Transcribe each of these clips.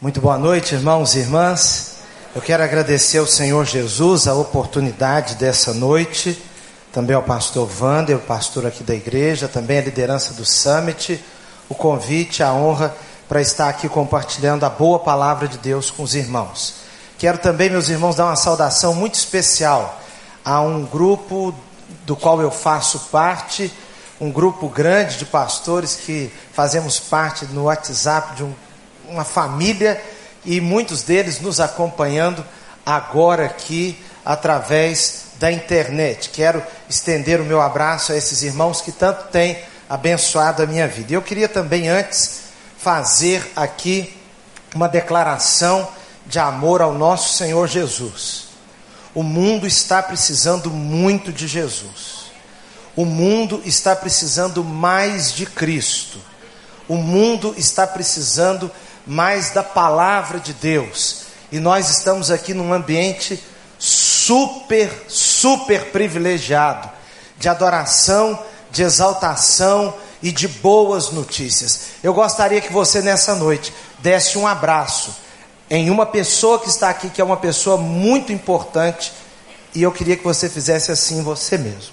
Muito boa noite, irmãos e irmãs. Eu quero agradecer ao Senhor Jesus a oportunidade dessa noite, também ao pastor Wander, o pastor aqui da igreja, também a liderança do Summit, o convite, a honra para estar aqui compartilhando a boa palavra de Deus com os irmãos. Quero também, meus irmãos, dar uma saudação muito especial a um grupo do qual eu faço parte, um grupo grande de pastores que fazemos parte no WhatsApp de um uma família e muitos deles nos acompanhando agora aqui através da internet. Quero estender o meu abraço a esses irmãos que tanto têm abençoado a minha vida. Eu queria também antes fazer aqui uma declaração de amor ao nosso Senhor Jesus. O mundo está precisando muito de Jesus. O mundo está precisando mais de Cristo. O mundo está precisando mais da palavra de Deus. E nós estamos aqui num ambiente super, super privilegiado de adoração, de exaltação e de boas notícias. Eu gostaria que você nessa noite desse um abraço em uma pessoa que está aqui, que é uma pessoa muito importante, e eu queria que você fizesse assim você mesmo.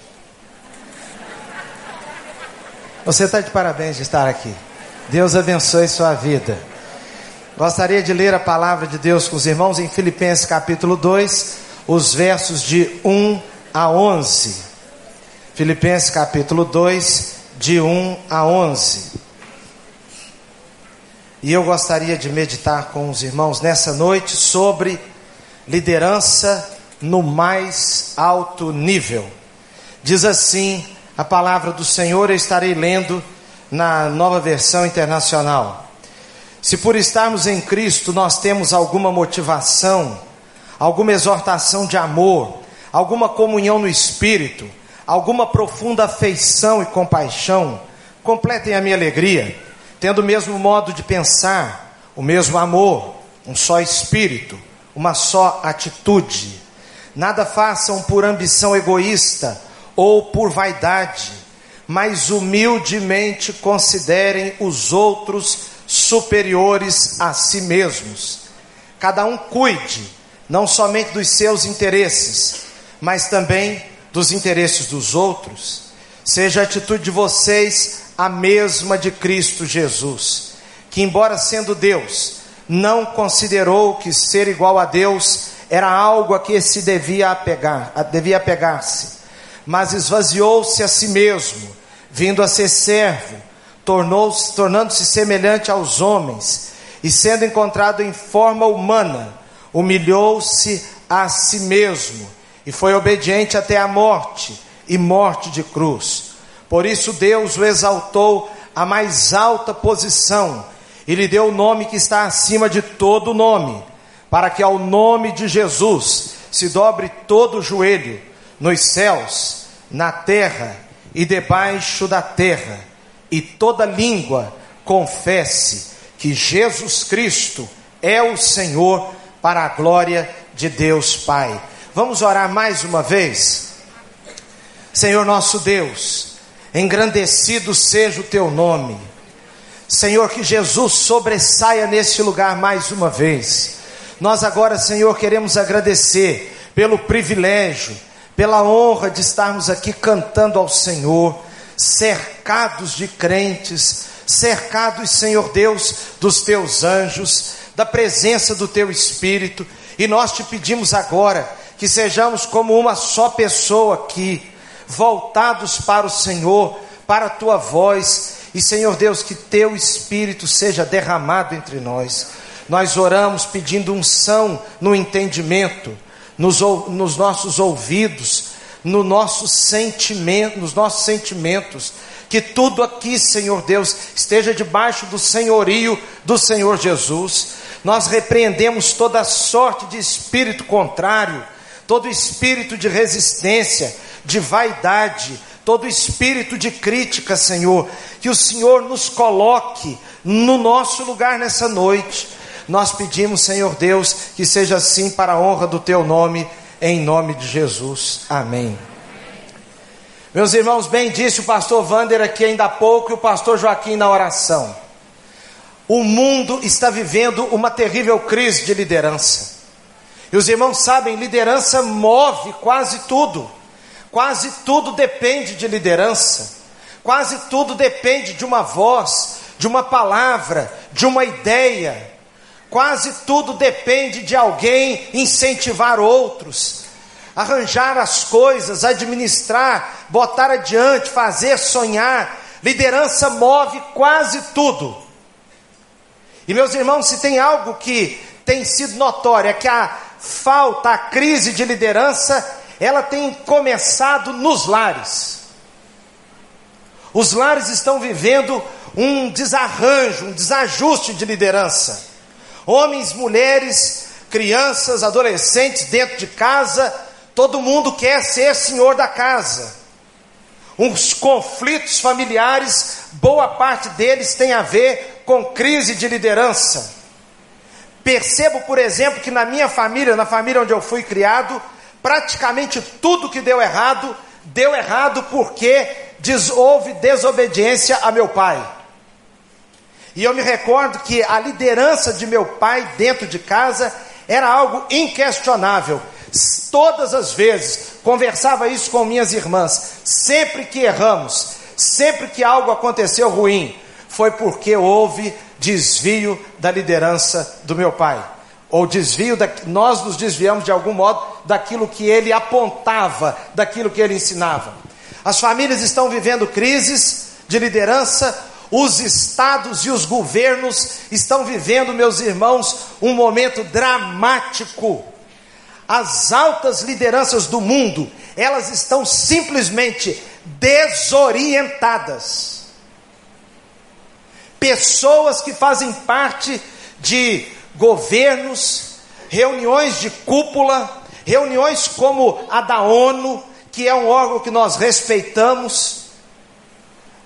Você está de parabéns de estar aqui. Deus abençoe sua vida. Gostaria de ler a palavra de Deus com os irmãos em Filipenses capítulo 2, os versos de 1 a 11. Filipenses capítulo 2, de 1 a 11. E eu gostaria de meditar com os irmãos nessa noite sobre liderança no mais alto nível. Diz assim a palavra do Senhor, eu estarei lendo na nova versão internacional. Se por estarmos em Cristo nós temos alguma motivação, alguma exortação de amor, alguma comunhão no Espírito, alguma profunda afeição e compaixão, completem a minha alegria, tendo o mesmo modo de pensar, o mesmo amor, um só Espírito, uma só atitude. Nada façam por ambição egoísta ou por vaidade, mas humildemente considerem os outros superiores a si mesmos. Cada um cuide não somente dos seus interesses, mas também dos interesses dos outros. Seja a atitude de vocês a mesma de Cristo Jesus, que, embora sendo Deus, não considerou que ser igual a Deus era algo a que se devia apegar, devia apegar-se, mas esvaziou-se a si mesmo, vindo a ser servo tornou-se, tornando-se semelhante aos homens, e sendo encontrado em forma humana, humilhou-se a si mesmo, e foi obediente até a morte, e morte de cruz. Por isso Deus o exaltou à mais alta posição, e lhe deu o nome que está acima de todo nome, para que ao nome de Jesus se dobre todo o joelho, nos céus, na terra e debaixo da terra e toda língua confesse que Jesus Cristo é o Senhor para a glória de Deus Pai. Vamos orar mais uma vez? Senhor nosso Deus, engrandecido seja o teu nome. Senhor, que Jesus sobressaia neste lugar mais uma vez. Nós agora, Senhor, queremos agradecer pelo privilégio, pela honra de estarmos aqui cantando ao Senhor cercados de crentes, cercados, Senhor Deus, dos teus anjos, da presença do teu Espírito, e nós te pedimos agora que sejamos como uma só pessoa aqui, voltados para o Senhor, para a tua voz, e Senhor Deus, que teu Espírito seja derramado entre nós. Nós oramos pedindo unção no entendimento, nos, nos nossos ouvidos, no nosso sentimento, nos nossos sentimentos, que tudo aqui, Senhor Deus, esteja debaixo do senhorio do Senhor Jesus. Nós repreendemos toda sorte de espírito contrário, todo espírito de resistência, de vaidade, todo espírito de crítica, Senhor, que o Senhor nos coloque no nosso lugar nessa noite. Nós pedimos, Senhor Deus, que seja assim para a honra do teu nome em nome de Jesus. Amém. Meus irmãos, bem disse o pastor Vander aqui ainda há pouco e o pastor Joaquim na oração. o mundo está vivendo uma terrível crise de liderança. E os irmãos sabem, liderança move quase tudo. Quase tudo depende de liderança. Quase tudo depende de uma voz, de uma palavra, de uma ideia. Quase tudo depende de alguém incentivar outros, arranjar as coisas, administrar, botar adiante, fazer, sonhar. Liderança move quase tudo. E meus irmãos, se tem algo que tem sido notório, é que a falta, a crise de liderança, ela tem começado nos lares. Os lares estão vivendo um desarranjo, um desajuste de liderança. Homens, mulheres, crianças, adolescentes dentro de casa, todo mundo quer ser senhor da casa. Os conflitos familiares, boa parte deles tem a ver com crise de liderança. Percebo, por exemplo, que na minha família, na família onde eu fui criado, praticamente tudo que deu errado, deu errado porque houve desobediência a meu pai. E eu me recordo que a liderança de meu pai dentro de casa era algo inquestionável. Todas as vezes conversava isso com minhas irmãs. Sempre que erramos, sempre que algo aconteceu ruim, foi porque houve desvio da liderança do meu pai. Ou desvio, da, nós nos desviamos de algum modo daquilo que ele apontava, daquilo que ele ensinava. As famílias estão vivendo crises de liderança, os estados e os governos estão vivendo, meus irmãos, um momento dramático. As altas lideranças do mundo, elas estão simplesmente desorientadas. Pessoas que fazem parte de governos, reuniões de cúpula, reuniões como a da ONU, que é um órgão que nós respeitamos,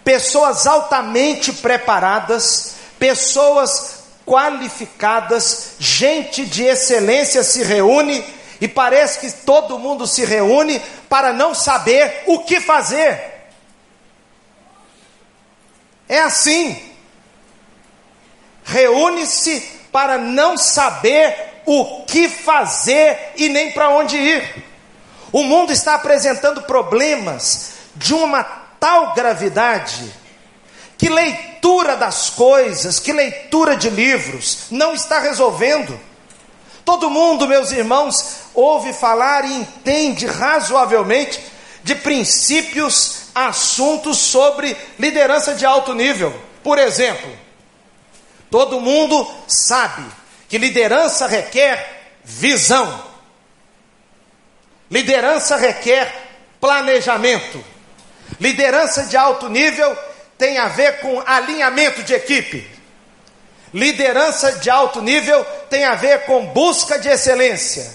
pessoas altamente preparadas, pessoas qualificadas, gente de excelência se reúne e parece que todo mundo se reúne para não saber o que fazer. É assim. Reúne-se para não saber o que fazer e nem para onde ir. O mundo está apresentando problemas de uma tal gravidade que leitura das coisas, que leitura de livros não está resolvendo. Todo mundo, meus irmãos, ouve falar e entende razoavelmente de princípios, assuntos sobre liderança de alto nível. Por exemplo, Todo mundo sabe que liderança requer visão, liderança requer planejamento, liderança de alto nível tem a ver com alinhamento de equipe, liderança de alto nível tem a ver com busca de excelência,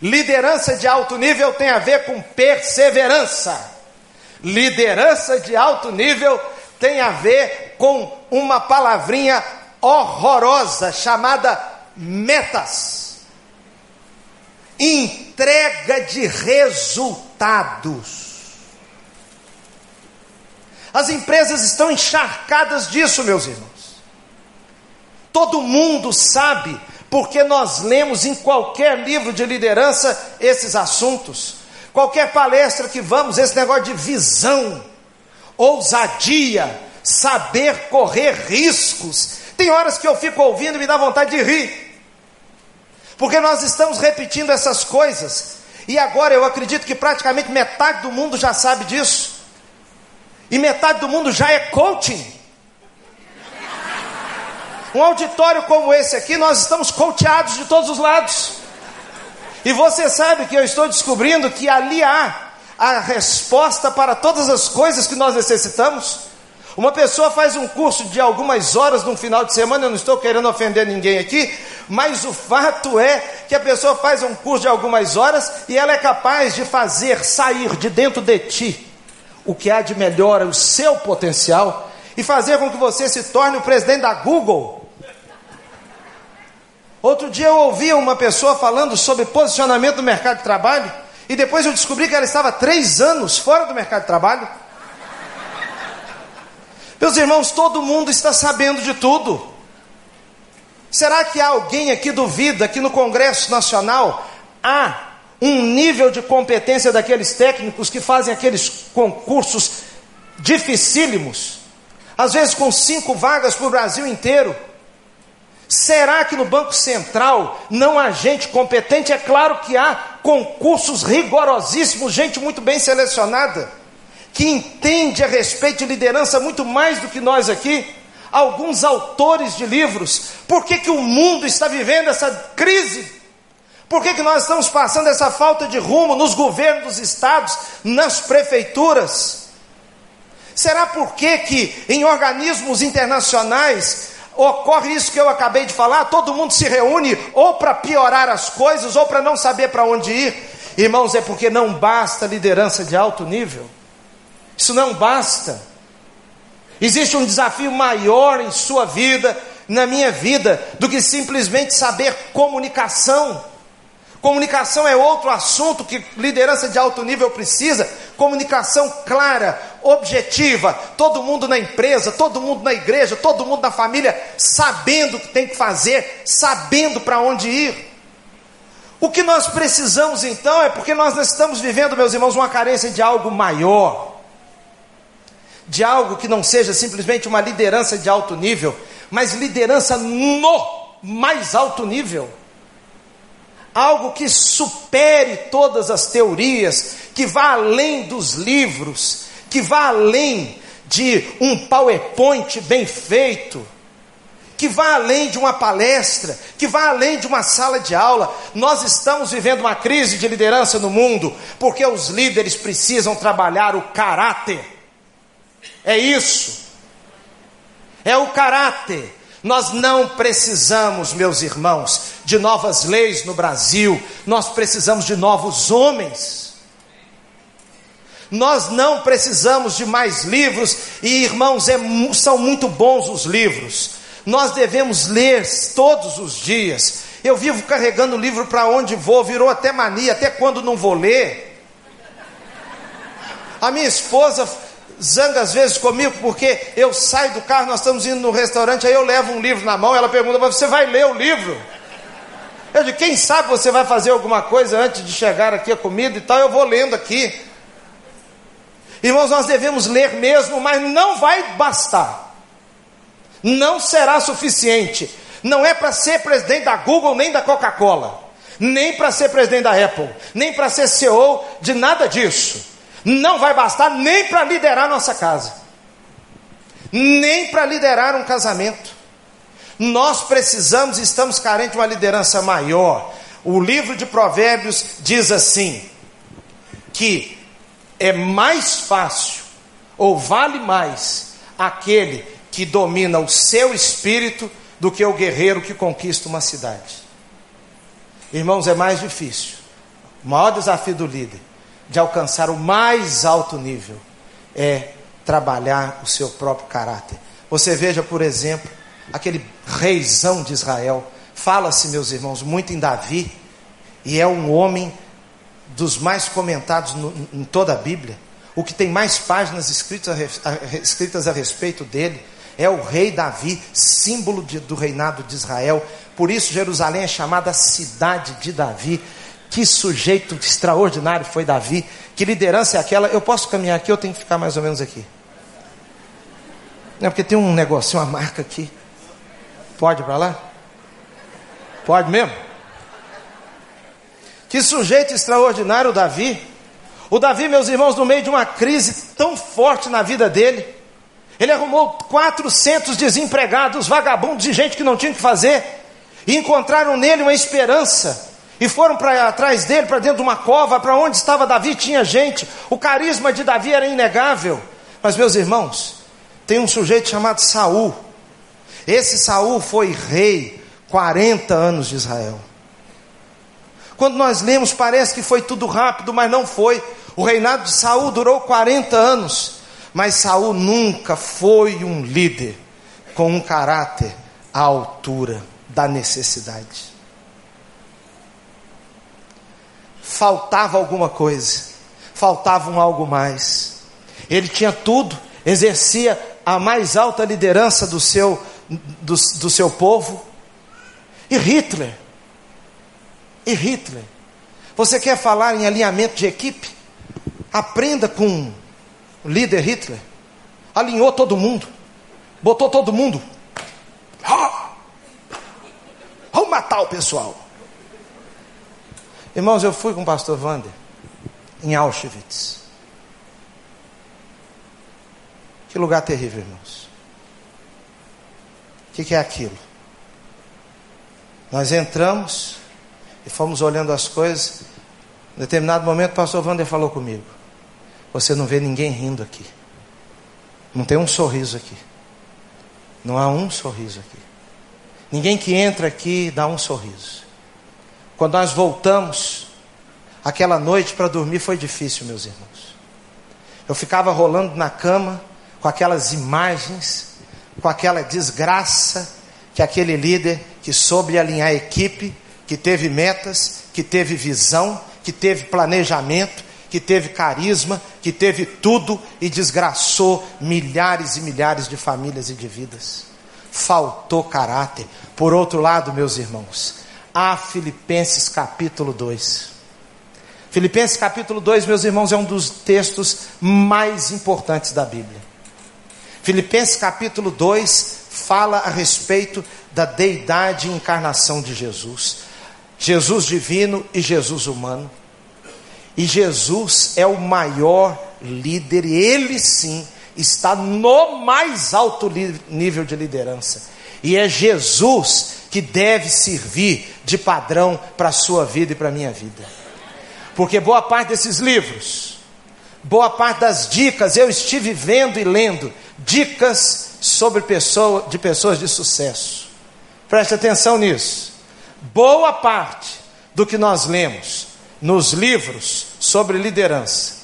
liderança de alto nível tem a ver com perseverança, liderança de alto nível tem a ver com uma palavrinha horrorosa chamada metas. Entrega de resultados. As empresas estão encharcadas disso, meus irmãos. Todo mundo sabe, porque nós lemos em qualquer livro de liderança esses assuntos. Qualquer palestra que vamos, esse negócio de visão, ousadia, saber correr riscos, tem horas que eu fico ouvindo e me dá vontade de rir. Porque nós estamos repetindo essas coisas. E agora eu acredito que praticamente metade do mundo já sabe disso. E metade do mundo já é coaching. Um auditório como esse aqui, nós estamos coacheados de todos os lados. E você sabe que eu estou descobrindo que ali há a resposta para todas as coisas que nós necessitamos. Uma pessoa faz um curso de algumas horas num final de semana, eu não estou querendo ofender ninguém aqui, mas o fato é que a pessoa faz um curso de algumas horas e ela é capaz de fazer sair de dentro de ti o que há de melhor, o seu potencial, e fazer com que você se torne o presidente da Google. Outro dia eu ouvi uma pessoa falando sobre posicionamento do mercado de trabalho, e depois eu descobri que ela estava três anos fora do mercado de trabalho. Meus irmãos, todo mundo está sabendo de tudo. Será que alguém aqui duvida que no Congresso Nacional há um nível de competência daqueles técnicos que fazem aqueles concursos dificílimos, às vezes com cinco vagas para o Brasil inteiro? Será que no Banco Central não há gente competente? É claro que há concursos rigorosíssimos, gente muito bem selecionada, que entende a respeito de liderança muito mais do que nós aqui. Alguns autores de livros, por que, que o mundo está vivendo essa crise? Por que, que nós estamos passando essa falta de rumo nos governos dos estados, nas prefeituras? Será por que, que em organismos internacionais ocorre isso que eu acabei de falar, todo mundo se reúne ou para piorar as coisas ou para não saber para onde ir. Irmãos, é porque não basta liderança de alto nível. Isso não basta. Existe um desafio maior em sua vida, na minha vida, do que simplesmente saber comunicação. Comunicação é outro assunto que liderança de alto nível precisa. Comunicação clara, objetiva. Todo mundo na empresa, todo mundo na igreja, todo mundo na família, sabendo o que tem que fazer, sabendo para onde ir. O que nós precisamos então é porque nós estamos vivendo, meus irmãos, uma carência de algo maior, de algo que não seja simplesmente uma liderança de alto nível, mas liderança no mais alto nível algo que supere todas as teorias, que vá além dos livros, que vá além de um PowerPoint bem feito, que vá além de uma palestra, que vá além de uma sala de aula. Nós estamos vivendo uma crise de liderança no mundo, porque os líderes precisam trabalhar o caráter. É isso. É o caráter. Nós não precisamos, meus irmãos, de novas leis no Brasil, nós precisamos de novos homens. Nós não precisamos de mais livros, e irmãos, é, são muito bons os livros. Nós devemos ler todos os dias. Eu vivo carregando livro para onde vou, virou até mania, até quando não vou ler. A minha esposa zanga às vezes comigo porque eu saio do carro, nós estamos indo no restaurante, aí eu levo um livro na mão, ela pergunta, mas você vai ler o livro? Eu digo, quem sabe você vai fazer alguma coisa antes de chegar aqui a comida e tal, eu vou lendo aqui. Irmãos, nós devemos ler mesmo, mas não vai bastar. Não será suficiente. Não é para ser presidente da Google nem da Coca-Cola, nem para ser presidente da Apple, nem para ser CEO de nada disso não vai bastar nem para liderar nossa casa, nem para liderar um casamento. Nós precisamos, estamos carentes de uma liderança maior. O livro de Provérbios diz assim: que é mais fácil, ou vale mais, aquele que domina o seu espírito do que o guerreiro que conquista uma cidade. Irmãos, é mais difícil. O maior desafio do líder de alcançar o mais alto nível é trabalhar o seu próprio caráter. Você veja, por exemplo, aquele reizão de Israel. Fala-se, meus irmãos, muito em Davi, e é um homem dos mais comentados no, em toda a Bíblia. O que tem mais páginas escritas a, escritas a respeito dele é o rei Davi, símbolo de, do reinado de Israel. Por isso, Jerusalém é chamada cidade de Davi. Que sujeito extraordinário foi Davi. Que liderança é aquela? Eu posso caminhar aqui, eu tenho que ficar mais ou menos aqui. Não é porque tem um negócio, uma marca aqui. Pode para lá? Pode mesmo? Que sujeito extraordinário o Davi. O Davi, meus irmãos, no meio de uma crise tão forte na vida dele, ele arrumou 400 desempregados, vagabundos de gente que não tinha o que fazer, e encontraram nele uma esperança e foram para atrás dele, para dentro de uma cova, para onde estava Davi, tinha gente. O carisma de Davi era inegável. Mas meus irmãos, tem um sujeito chamado Saul. Esse Saul foi rei 40 anos de Israel. Quando nós lemos, parece que foi tudo rápido, mas não foi. O reinado de Saul durou 40 anos, mas Saul nunca foi um líder com um caráter à altura da necessidade. Faltava alguma coisa, faltava um algo mais. Ele tinha tudo, exercia a mais alta liderança do seu, do, do seu povo, E Hitler? E Hitler? Você quer falar em alinhamento de equipe? Aprenda com o líder Hitler. Alinhou todo mundo. Botou todo mundo. Ah! Vamos matar o pessoal. Irmãos, eu fui com o pastor Wander em Auschwitz. Que lugar terrível, irmãos. O que, que é aquilo? Nós entramos e fomos olhando as coisas. Em determinado momento, o pastor Wander falou comigo: Você não vê ninguém rindo aqui. Não tem um sorriso aqui. Não há um sorriso aqui. Ninguém que entra aqui dá um sorriso. Quando nós voltamos, aquela noite para dormir foi difícil, meus irmãos. Eu ficava rolando na cama com aquelas imagens, com aquela desgraça que aquele líder que soube alinhar a equipe, que teve metas, que teve visão, que teve planejamento, que teve carisma, que teve tudo e desgraçou milhares e milhares de famílias e de vidas. Faltou caráter. Por outro lado, meus irmãos, há Filipenses capítulo 2. Filipenses capítulo 2, meus irmãos, é um dos textos mais importantes da Bíblia. Filipenses capítulo 2 fala a respeito da deidade e encarnação de Jesus. Jesus divino e Jesus humano. E Jesus é o maior líder, e ele sim está no mais alto nível de liderança. E é Jesus que deve servir de padrão para a sua vida e para a minha vida. Porque boa parte desses livros, boa parte das dicas eu estive vendo e lendo dicas sobre pessoa, de pessoas de sucesso. Preste atenção nisso. Boa parte do que nós lemos nos livros sobre liderança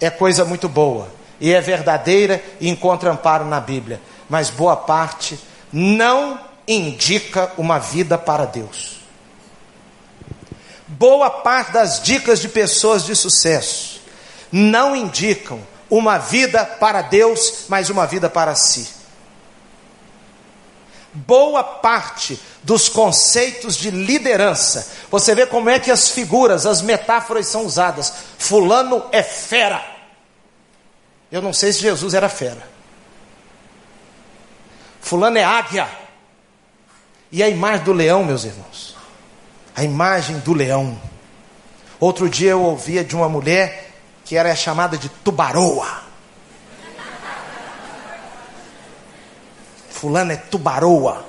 é coisa muito boa e é verdadeira e encontra amparo na Bíblia, mas boa parte não indica uma vida para Deus. Boa parte das dicas de pessoas de sucesso não indicam uma vida para Deus, mas uma vida para si. Boa parte dos conceitos de liderança, você vê como é que as figuras, as metáforas são usadas. Fulano é fera. Eu não sei se Jesus era fera. Fulano é águia. E a imagem do leão, meus irmãos? A imagem do leão. Outro dia eu ouvia de uma mulher que era chamada de tubaroa. Fulano é tubaroa.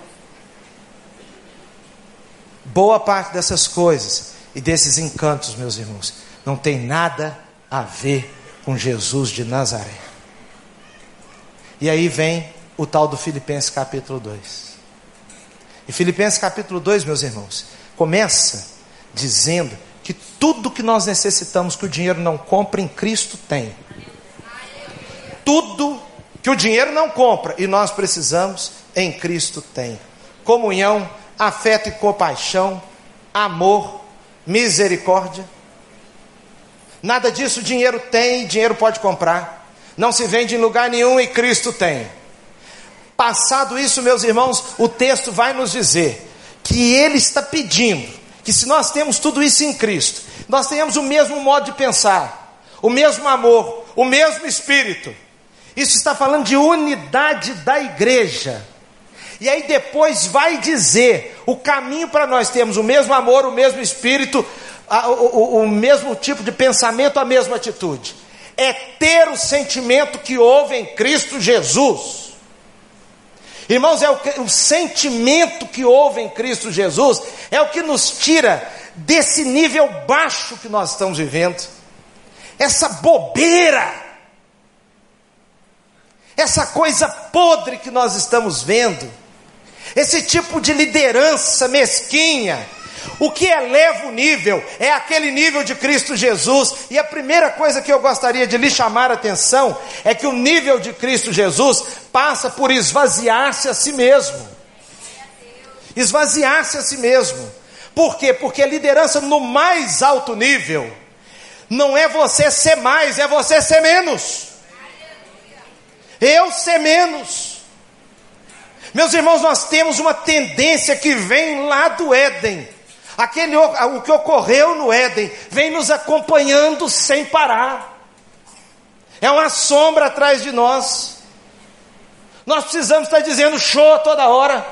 Boa parte dessas coisas e desses encantos, meus irmãos, não tem nada a ver com Jesus de Nazaré. E aí vem o tal do Filipenses capítulo 2. E Filipenses capítulo 2, meus irmãos, começa dizendo que tudo que nós necessitamos que o dinheiro não compra, em Cristo tem. Tudo que o dinheiro não compra e nós precisamos, em Cristo tem. Comunhão, afeto e compaixão, amor, misericórdia. Nada disso o dinheiro tem, dinheiro pode comprar. Não se vende em lugar nenhum e Cristo tem. Passado isso, meus irmãos, o texto vai nos dizer que ele está pedindo que se nós temos tudo isso em Cristo, nós tenhamos o mesmo modo de pensar, o mesmo amor, o mesmo espírito. Isso está falando de unidade da igreja. E aí depois vai dizer o caminho para nós termos o mesmo amor, o mesmo espírito, a, o, o, o mesmo tipo de pensamento, a mesma atitude. É ter o sentimento que houve em Cristo Jesus. Irmãos, é o, o sentimento que houve em Cristo Jesus, é o que nos tira desse nível baixo que nós estamos vivendo, essa bobeira, essa coisa podre que nós estamos vendo, esse tipo de liderança mesquinha, o que eleva o nível é aquele nível de Cristo Jesus. E a primeira coisa que eu gostaria de lhe chamar a atenção é que o nível de Cristo Jesus passa por esvaziar-se a si mesmo. Esvaziar-se a si mesmo. Por quê? Porque a liderança no mais alto nível não é você ser mais, é você ser menos. Eu ser menos. Meus irmãos, nós temos uma tendência que vem lá do Éden. Aquele, o que ocorreu no Éden vem nos acompanhando sem parar. É uma sombra atrás de nós. Nós precisamos estar dizendo show toda hora.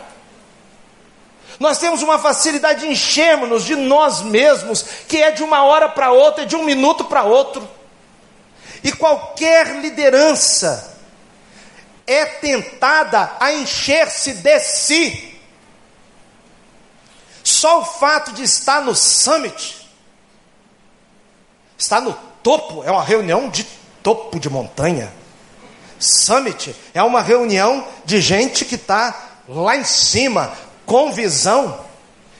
Nós temos uma facilidade de enchermos-nos de nós mesmos, que é de uma hora para outra, de um minuto para outro. E qualquer liderança é tentada a encher-se de si. Só o fato de estar no summit, estar no topo, é uma reunião de topo de montanha. Summit é uma reunião de gente que está lá em cima, com visão.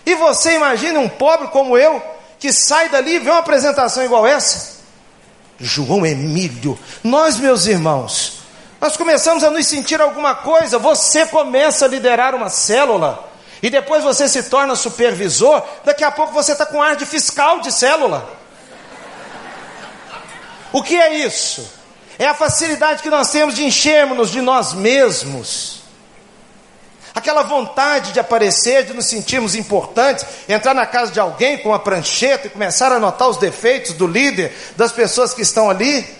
E você imagina um pobre como eu, que sai dali e vê uma apresentação igual essa? João Emílio, nós, meus irmãos, nós começamos a nos sentir alguma coisa. Você começa a liderar uma célula, e depois você se torna supervisor. Daqui a pouco você está com ar de fiscal de célula. O que é isso? É a facilidade que nós temos de enchermos-nos de nós mesmos. Aquela vontade de aparecer, de nos sentirmos importantes, entrar na casa de alguém com uma prancheta e começar a anotar os defeitos do líder, das pessoas que estão ali.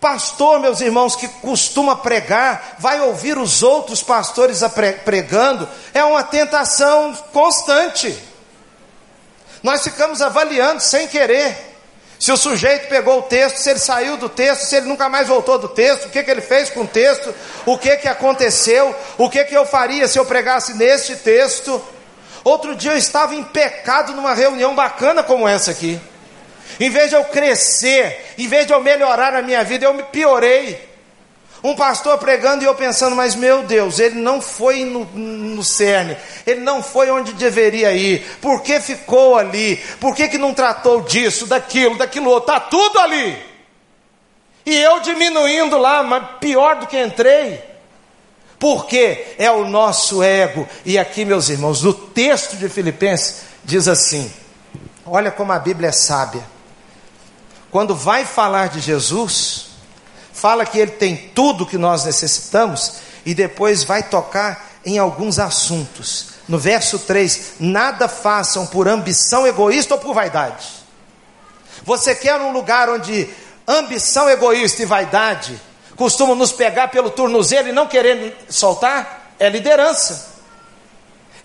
Pastor, meus irmãos, que costuma pregar, vai ouvir os outros pastores pregando, é uma tentação constante. Nós ficamos avaliando sem querer. Se o sujeito pegou o texto, se ele saiu do texto, se ele nunca mais voltou do texto, o que, que ele fez com o texto, o que, que aconteceu, o que, que eu faria se eu pregasse neste texto. Outro dia eu estava em pecado numa reunião bacana como essa aqui. Em vez de eu crescer, em vez de eu melhorar a minha vida, eu me piorei. Um pastor pregando e eu pensando, mas meu Deus, ele não foi no, no cerne, ele não foi onde deveria ir, por que ficou ali, por que, que não tratou disso, daquilo, daquilo outro, está tudo ali. E eu diminuindo lá, mas pior do que entrei, porque é o nosso ego. E aqui, meus irmãos, no texto de Filipenses diz assim: olha como a Bíblia é sábia, quando vai falar de Jesus fala que ele tem tudo que nós necessitamos e depois vai tocar em alguns assuntos. No verso 3: Nada façam por ambição egoísta ou por vaidade. Você quer um lugar onde ambição egoísta e vaidade costumam nos pegar pelo tornozelo e não querer soltar? É liderança.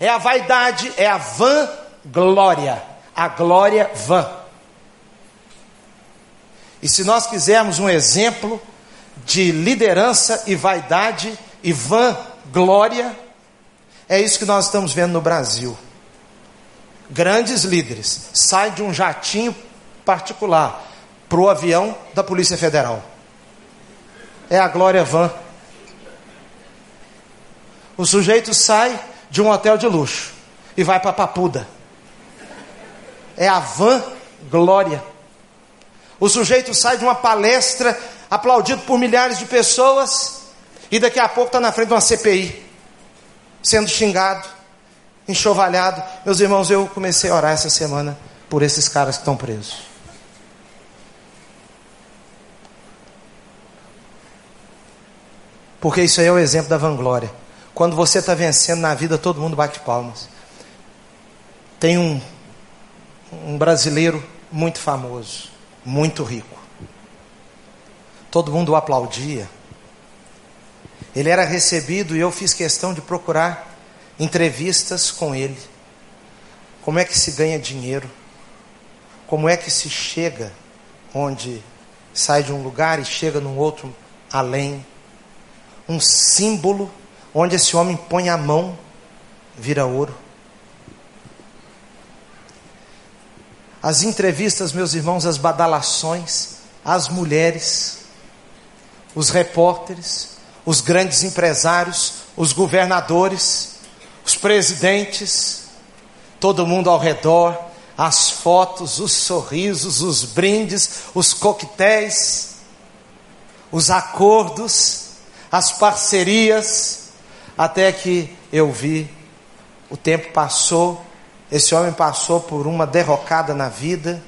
É a vaidade, é a vã glória. A glória vã. E se nós quisermos um exemplo de liderança e vaidade e vã glória. É isso que nós estamos vendo no Brasil. Grandes líderes saem de um jatinho particular para o avião da Polícia Federal. É a glória vã. O sujeito sai de um hotel de luxo e vai para Papuda. É a van glória. O sujeito sai de uma palestra aplaudido por milhares de pessoas, e daqui a pouco está na frente de uma CPI, sendo xingado, enxovalhado. Meus irmãos, eu comecei a orar essa semana por esses caras que estão presos. Porque isso aí é o exemplo da vanglória. Quando você está vencendo na vida, todo mundo bate palmas. Tem um, um brasileiro muito famoso, muito rico todo mundo o aplaudia. Ele era recebido e eu fiz questão de procurar entrevistas com ele. Como é que se ganha dinheiro? Como é que se chega onde sai de um lugar e chega num outro além? Um símbolo onde esse homem põe a mão, vira ouro. As entrevistas, meus irmãos, as badalações, as mulheres, os repórteres, os grandes empresários, os governadores, os presidentes, todo mundo ao redor, as fotos, os sorrisos, os brindes, os coquetéis, os acordos, as parcerias, até que eu vi, o tempo passou, esse homem passou por uma derrocada na vida,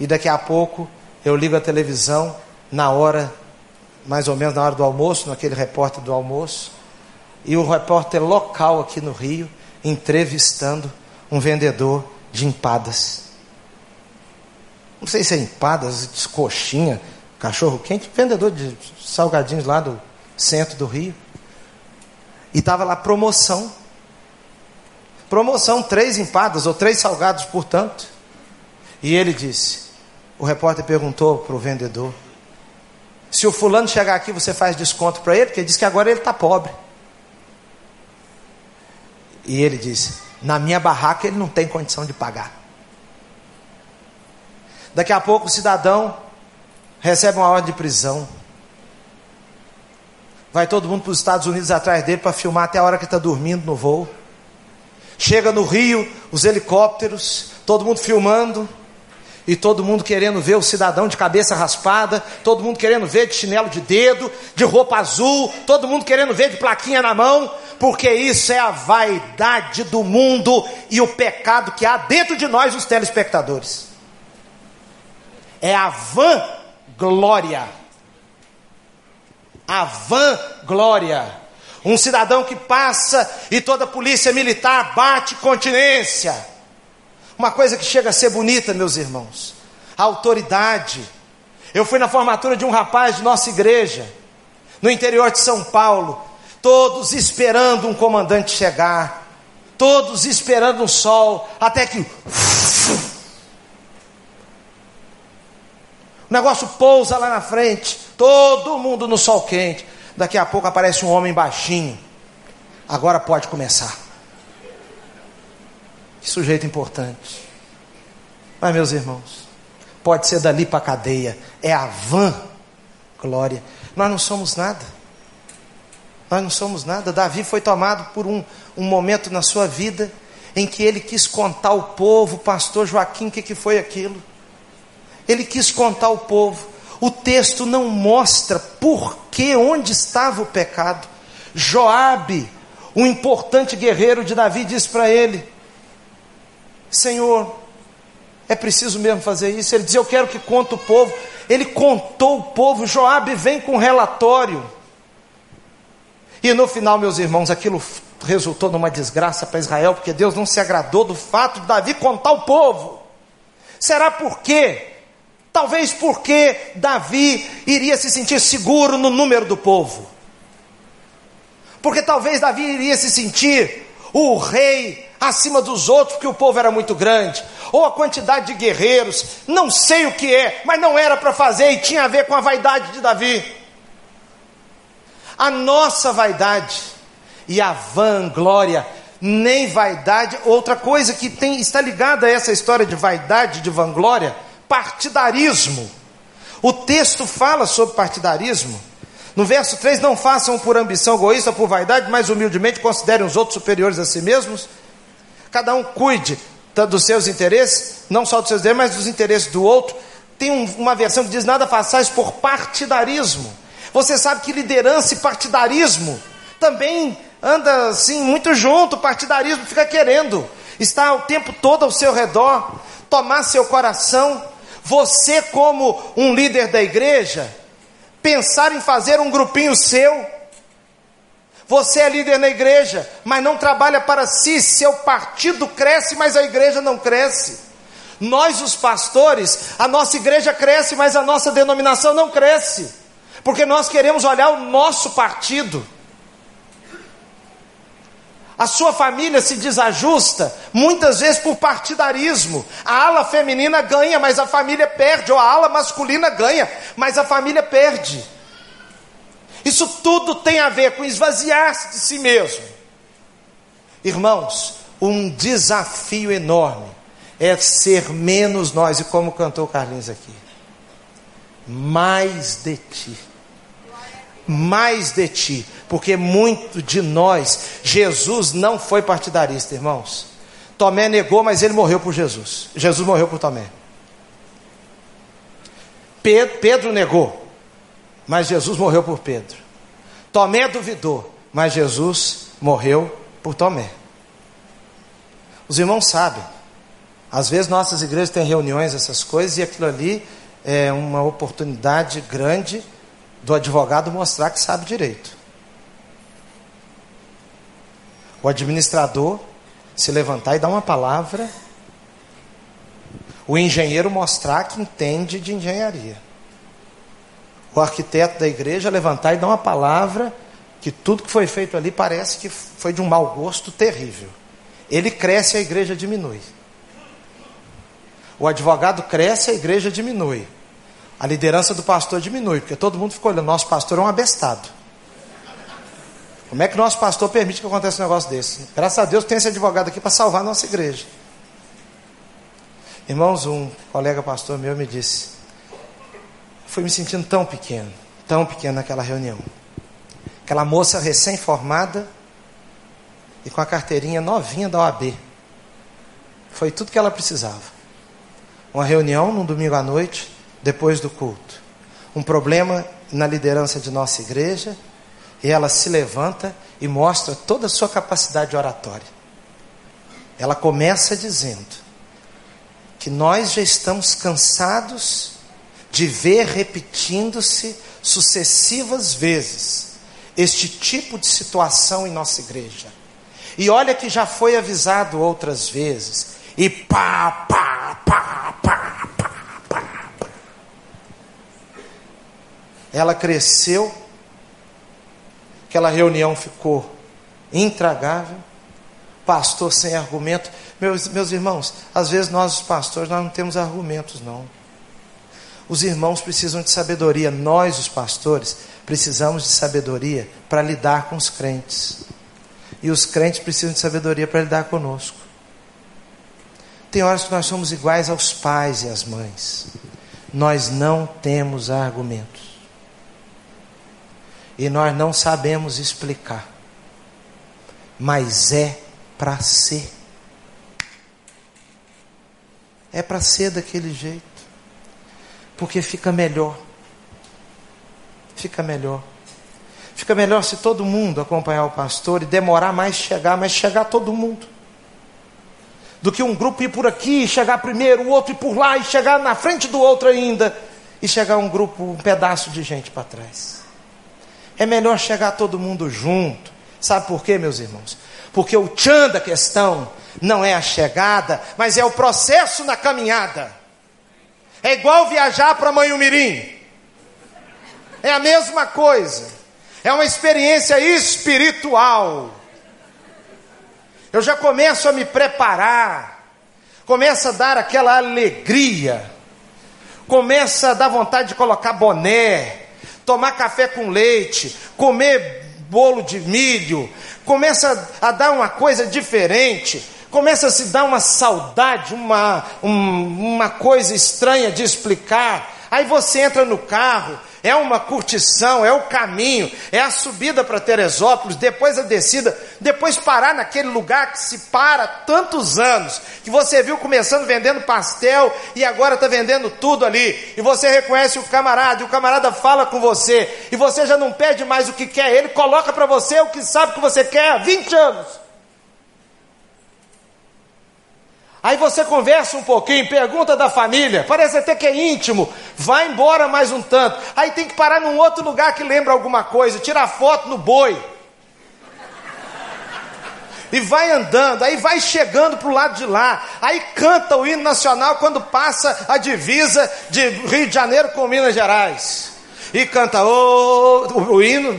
e daqui a pouco eu ligo a televisão, na hora mais ou menos na hora do almoço, naquele repórter do almoço, e o repórter local aqui no Rio, entrevistando um vendedor de empadas. Não sei se é empadas, coxinha, cachorro quente, vendedor de salgadinhos lá do centro do Rio. E estava lá promoção. Promoção, três empadas ou três salgados, portanto. E ele disse: o repórter perguntou para o vendedor: se o fulano chegar aqui, você faz desconto para ele? Porque ele disse que agora ele está pobre. E ele disse: na minha barraca ele não tem condição de pagar. Daqui a pouco o cidadão recebe uma ordem de prisão. Vai todo mundo para os Estados Unidos atrás dele para filmar até a hora que está dormindo no voo. Chega no Rio, os helicópteros, todo mundo filmando. E todo mundo querendo ver o cidadão de cabeça raspada, todo mundo querendo ver de chinelo de dedo, de roupa azul, todo mundo querendo ver de plaquinha na mão, porque isso é a vaidade do mundo e o pecado que há dentro de nós, os telespectadores. É a van glória. A van glória. Um cidadão que passa e toda a polícia militar bate continência uma coisa que chega a ser bonita, meus irmãos. A autoridade. Eu fui na formatura de um rapaz de nossa igreja, no interior de São Paulo, todos esperando um comandante chegar, todos esperando o sol, até que o negócio pousa lá na frente, todo mundo no sol quente. Daqui a pouco aparece um homem baixinho. Agora pode começar. Que sujeito importante. Mas, meus irmãos, pode ser dali para a cadeia. É a van glória. Nós não somos nada. Nós não somos nada. Davi foi tomado por um, um momento na sua vida em que ele quis contar ao povo, pastor Joaquim, o que, que foi aquilo? Ele quis contar ao povo. O texto não mostra por que, onde estava o pecado. Joabe, um importante guerreiro de Davi, diz para ele: Senhor, é preciso mesmo fazer isso. Ele diz: Eu quero que conte o povo. Ele contou o povo. Joabe vem com relatório. E no final, meus irmãos, aquilo resultou numa desgraça para Israel, porque Deus não se agradou do fato de Davi contar o povo. Será por quê? Talvez porque Davi iria se sentir seguro no número do povo. Porque talvez Davi iria se sentir o rei acima dos outros, porque o povo era muito grande, ou a quantidade de guerreiros, não sei o que é, mas não era para fazer e tinha a ver com a vaidade de Davi. A nossa vaidade e a vanglória, nem vaidade, outra coisa que tem, está ligada a essa história de vaidade, de vanglória, partidarismo. O texto fala sobre partidarismo. No verso 3, não façam por ambição egoísta, por vaidade, mas humildemente considerem os outros superiores a si mesmos. Cada um cuide dos seus interesses, não só dos seus mas dos interesses do outro. Tem uma versão que diz: nada façais por partidarismo. Você sabe que liderança e partidarismo também anda assim muito junto. O partidarismo fica querendo estar o tempo todo ao seu redor, tomar seu coração. Você, como um líder da igreja, pensar em fazer um grupinho seu. Você é líder na igreja, mas não trabalha para si. Seu partido cresce, mas a igreja não cresce. Nós, os pastores, a nossa igreja cresce, mas a nossa denominação não cresce, porque nós queremos olhar o nosso partido. A sua família se desajusta, muitas vezes por partidarismo. A ala feminina ganha, mas a família perde, ou a ala masculina ganha, mas a família perde. Isso tudo tem a ver com esvaziar-se de si mesmo. Irmãos, um desafio enorme é ser menos nós, e como cantou Carlinhos aqui, mais de ti mais de ti, porque muito de nós, Jesus não foi partidarista, irmãos. Tomé negou, mas ele morreu por Jesus. Jesus morreu por Tomé. Pedro, negou, mas Jesus morreu por Pedro. Tomé duvidou, mas Jesus morreu por Tomé. Os irmãos sabem, às vezes nossas igrejas têm reuniões, essas coisas, e aquilo ali é uma oportunidade grande do advogado mostrar que sabe direito. O administrador se levantar e dar uma palavra. O engenheiro mostrar que entende de engenharia. O arquiteto da igreja levantar e dar uma palavra que tudo que foi feito ali parece que foi de um mau gosto terrível. Ele cresce, a igreja diminui. O advogado cresce, a igreja diminui. A liderança do pastor diminui, porque todo mundo ficou olhando, nosso pastor é um abestado. Como é que nosso pastor permite que aconteça um negócio desse? Graças a Deus tem esse advogado aqui para salvar a nossa igreja. Irmãos, um colega pastor meu me disse: fui me sentindo tão pequeno, tão pequeno naquela reunião. Aquela moça recém-formada e com a carteirinha novinha da OAB. Foi tudo que ela precisava. Uma reunião num domingo à noite, depois do culto. Um problema na liderança de nossa igreja, ela se levanta e mostra toda a sua capacidade oratória. Ela começa dizendo que nós já estamos cansados de ver repetindo-se sucessivas vezes este tipo de situação em nossa igreja. E olha que já foi avisado outras vezes. E pá, pá, pá, pá, pá, pá. Ela cresceu, aquela reunião ficou intragável, pastor sem argumento. Meus, meus irmãos, às vezes nós, os pastores, nós não temos argumentos, não. Os irmãos precisam de sabedoria, nós, os pastores, precisamos de sabedoria para lidar com os crentes. E os crentes precisam de sabedoria para lidar conosco. Tem horas que nós somos iguais aos pais e às mães. Nós não temos argumentos. E nós não sabemos explicar. Mas é para ser. É para ser daquele jeito. Porque fica melhor. Fica melhor. Fica melhor se todo mundo acompanhar o pastor e demorar mais chegar, mas chegar todo mundo. Do que um grupo ir por aqui chegar primeiro, o outro ir por lá e chegar na frente do outro ainda. E chegar um grupo, um pedaço de gente para trás. É melhor chegar todo mundo junto. Sabe por quê, meus irmãos? Porque o tchan da questão não é a chegada, mas é o processo na caminhada. É igual viajar para Manhumirim. É a mesma coisa. É uma experiência espiritual. Eu já começo a me preparar, começa a dar aquela alegria, começa a dar vontade de colocar boné, tomar café com leite, comer bolo de milho, começa a dar uma coisa diferente, começa a se dar uma saudade, uma, um, uma coisa estranha de explicar. Aí você entra no carro, é uma curtição, é o caminho, é a subida para Teresópolis, depois a descida, depois parar naquele lugar que se para tantos anos, que você viu começando vendendo pastel e agora está vendendo tudo ali, e você reconhece o camarada, e o camarada fala com você, e você já não pede mais o que quer, ele coloca para você o que sabe que você quer há 20 anos. Aí você conversa um pouquinho, pergunta da família, parece até que é íntimo, vai embora mais um tanto. Aí tem que parar num outro lugar que lembra alguma coisa, tirar foto no boi. E vai andando, aí vai chegando para o lado de lá, aí canta o hino nacional quando passa a divisa de Rio de Janeiro com Minas Gerais e canta o, o, hino,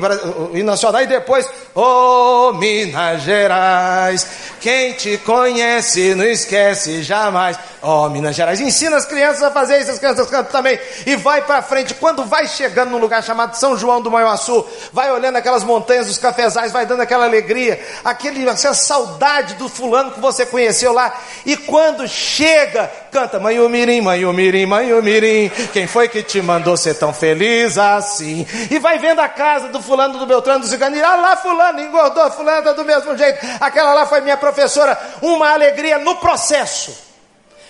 o hino nacional e depois Ô oh, Minas Gerais, quem te conhece não esquece jamais. Oh, Minas Gerais, ensina as crianças a fazer isso, as crianças cantam também. E vai para frente, quando vai chegando num lugar chamado São João do Maiuaçu, vai olhando aquelas montanhas dos cafezais, vai dando aquela alegria, aquele, aquela saudade do fulano que você conheceu lá. E quando chega, canta Manhu Mirim, Manhu Mirim, Manhu Mirim, quem foi que te mandou ser tão feliz assim? E vai vendo a casa do fulano do Beltrano do Cigano, ah lá fulano fulano engordou, fulano está do mesmo jeito, aquela lá foi minha professora, uma alegria no processo.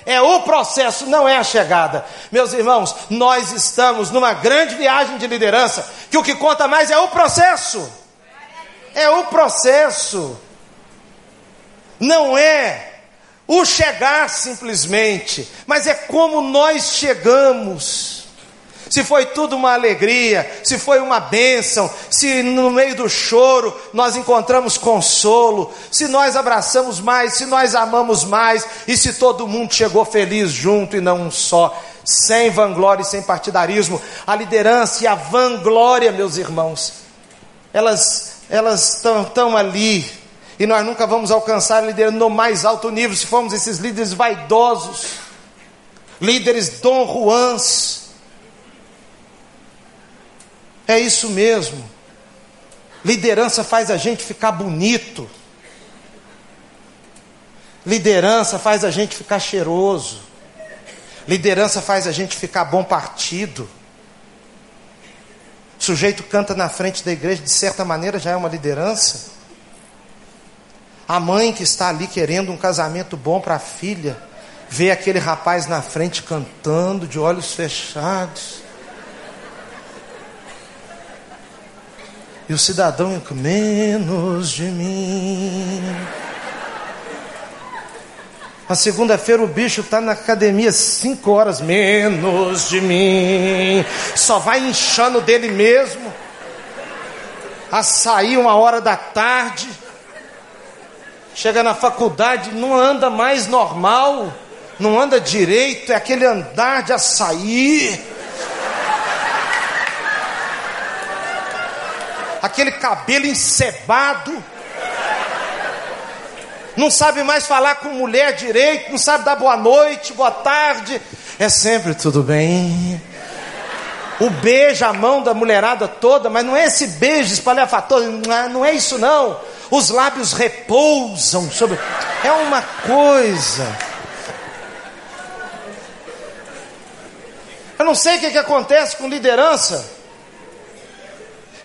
É o processo, não é a chegada. Meus irmãos, nós estamos numa grande viagem de liderança, que o que conta mais é o processo. É o processo. Não é o chegar simplesmente, mas é como nós chegamos. Se foi tudo uma alegria, se foi uma bênção, se no meio do choro nós encontramos consolo, se nós abraçamos mais, se nós amamos mais e se todo mundo chegou feliz junto e não um só, sem vanglória e sem partidarismo. A liderança e a vanglória, meus irmãos, elas elas estão ali e nós nunca vamos alcançar a liderança no mais alto nível se formos esses líderes vaidosos, líderes Dom Juans é isso mesmo. Liderança faz a gente ficar bonito. Liderança faz a gente ficar cheiroso. Liderança faz a gente ficar bom partido. O sujeito canta na frente da igreja, de certa maneira já é uma liderança. A mãe que está ali querendo um casamento bom para a filha, vê aquele rapaz na frente cantando, de olhos fechados. E o cidadão menos de mim. Na segunda-feira o bicho está na academia cinco horas menos de mim. Só vai inchando dele mesmo. A sair uma hora da tarde. Chega na faculdade, não anda mais normal. Não anda direito, é aquele andar de açaí. Aquele cabelo encebado, não sabe mais falar com mulher direito, não sabe dar boa noite, boa tarde, é sempre tudo bem. O beijo, a mão da mulherada toda, mas não é esse beijo espalhafatório, não é isso não. Os lábios repousam sobre. É uma coisa. Eu não sei o que, que acontece com liderança.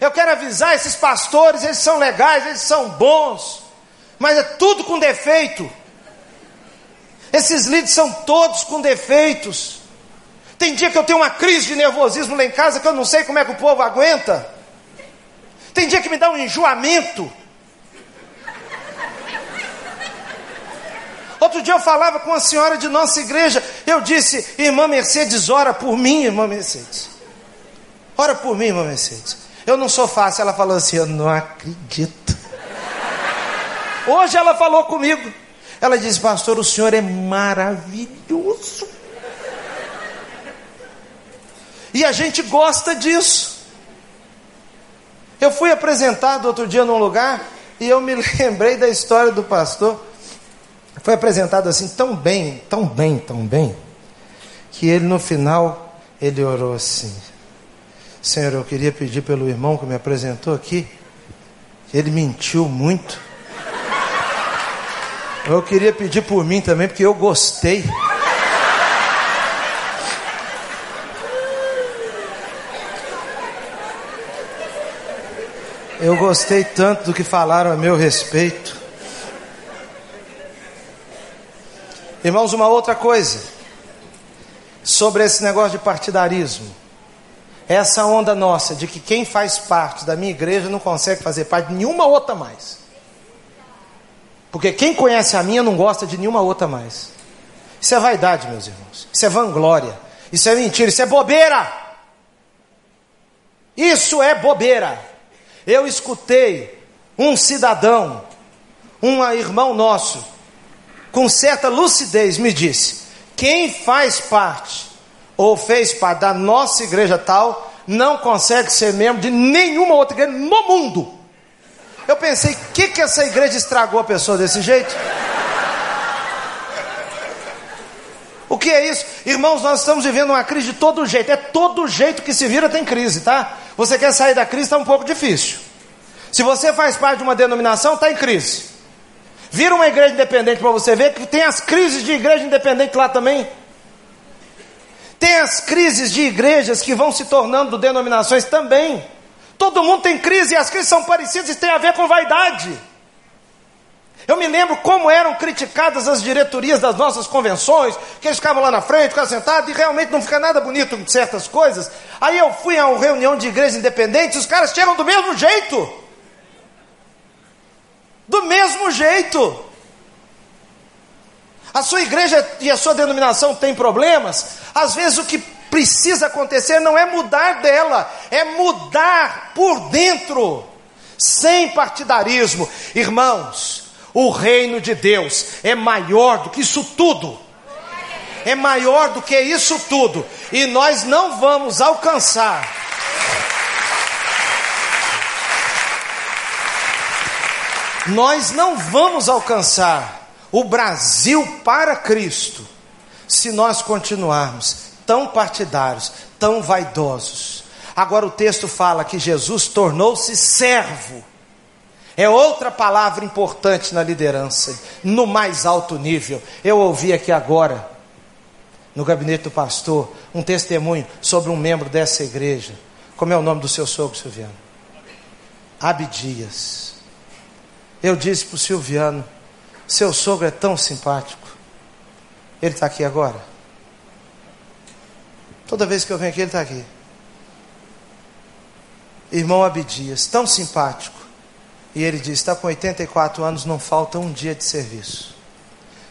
Eu quero avisar esses pastores, eles são legais, eles são bons, mas é tudo com defeito. Esses líderes são todos com defeitos. Tem dia que eu tenho uma crise de nervosismo lá em casa que eu não sei como é que o povo aguenta. Tem dia que me dá um enjoamento. Outro dia eu falava com uma senhora de nossa igreja, eu disse, irmã Mercedes, ora por mim, irmã Mercedes. Ora por mim, irmã Mercedes. Eu não sou fácil. Ela falou assim: Eu não acredito. Hoje ela falou comigo. Ela disse: Pastor, o senhor é maravilhoso. E a gente gosta disso. Eu fui apresentado outro dia num lugar e eu me lembrei da história do pastor. Foi apresentado assim tão bem, tão bem, tão bem, que ele no final ele orou assim: Senhor, eu queria pedir pelo irmão que me apresentou aqui, ele mentiu muito. Eu queria pedir por mim também, porque eu gostei. Eu gostei tanto do que falaram a meu respeito. Irmãos, uma outra coisa sobre esse negócio de partidarismo essa onda nossa de que quem faz parte da minha igreja não consegue fazer parte de nenhuma outra mais. Porque quem conhece a minha não gosta de nenhuma outra mais. Isso é vaidade, meus irmãos. Isso é vanglória. Isso é mentira. Isso é bobeira. Isso é bobeira. Eu escutei um cidadão, um irmão nosso, com certa lucidez, me disse: quem faz parte ou fez parte da nossa igreja tal, não consegue ser membro de nenhuma outra igreja no mundo. Eu pensei, o que, que essa igreja estragou a pessoa desse jeito? O que é isso? Irmãos, nós estamos vivendo uma crise de todo jeito. É todo jeito que se vira tem crise, tá? Você quer sair da crise, está um pouco difícil. Se você faz parte de uma denominação, está em crise. Vira uma igreja independente para você ver que tem as crises de igreja independente lá também. Tem as crises de igrejas que vão se tornando denominações também. Todo mundo tem crise e as crises são parecidas e tem a ver com vaidade. Eu me lembro como eram criticadas as diretorias das nossas convenções, que eles ficavam lá na frente, ficavam sentados, e realmente não fica nada bonito com certas coisas. Aí eu fui a uma reunião de igrejas independentes, os caras chegam do mesmo jeito. Do mesmo jeito. A sua igreja e a sua denominação tem problemas, às vezes o que precisa acontecer não é mudar dela, é mudar por dentro, sem partidarismo. Irmãos, o reino de Deus é maior do que isso tudo. É maior do que isso tudo. E nós não vamos alcançar. Nós não vamos alcançar o Brasil para Cristo se nós continuarmos tão partidários, tão vaidosos. Agora o texto fala que Jesus tornou-se servo. É outra palavra importante na liderança, no mais alto nível. Eu ouvi aqui agora, no gabinete do pastor, um testemunho sobre um membro dessa igreja. Como é o nome do seu sogro, Silviano? Abdias. Eu disse para o Silviano: seu sogro é tão simpático. Ele está aqui agora? Toda vez que eu venho aqui, ele está aqui. Irmão Abdias, tão simpático. E ele diz: está com 84 anos, não falta um dia de serviço.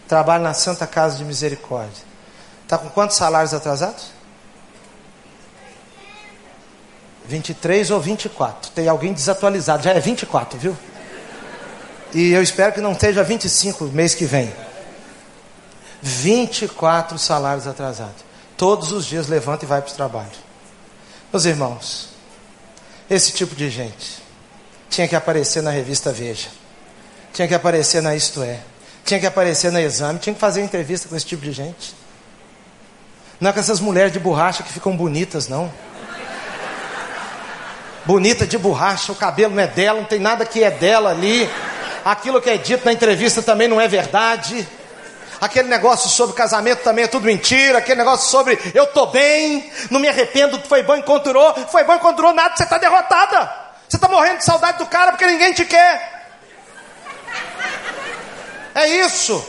Trabalha na Santa Casa de Misericórdia. Está com quantos salários atrasados? 23 ou 24. Tem alguém desatualizado. Já é 24, viu? E eu espero que não esteja 25 mês que vem. 24 salários atrasados. Todos os dias levanta e vai para o trabalho. Meus irmãos, esse tipo de gente tinha que aparecer na revista Veja, tinha que aparecer na Isto É, tinha que aparecer na Exame, tinha que fazer entrevista com esse tipo de gente. Não é com essas mulheres de borracha que ficam bonitas, não. Bonita de borracha, o cabelo não é dela, não tem nada que é dela ali. Aquilo que é dito na entrevista também não é verdade. Aquele negócio sobre casamento também é tudo mentira. Aquele negócio sobre eu estou bem, não me arrependo, foi bom, encontrou. Foi bom, encontrou nada, você está derrotada. Você está morrendo de saudade do cara porque ninguém te quer. É isso.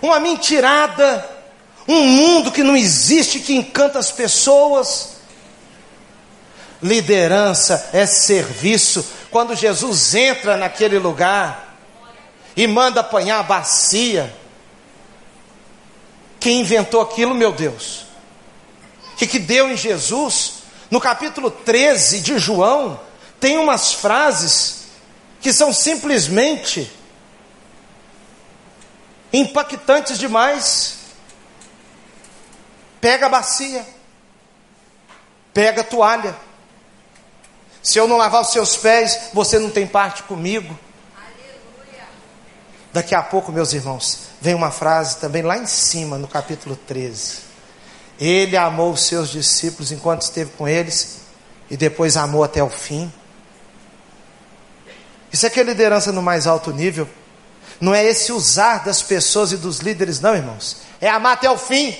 Uma mentirada. Um mundo que não existe, que encanta as pessoas. Liderança é serviço. Quando Jesus entra naquele lugar, e manda apanhar a bacia. Quem inventou aquilo, meu Deus? O que, que deu em Jesus? No capítulo 13 de João, tem umas frases que são simplesmente impactantes demais. Pega a bacia, pega a toalha. Se eu não lavar os seus pés, você não tem parte comigo. Daqui a pouco, meus irmãos, vem uma frase também lá em cima, no capítulo 13. Ele amou os seus discípulos enquanto esteve com eles e depois amou até o fim. Isso é que é liderança no mais alto nível. Não é esse usar das pessoas e dos líderes, não, irmãos. É amar até o fim.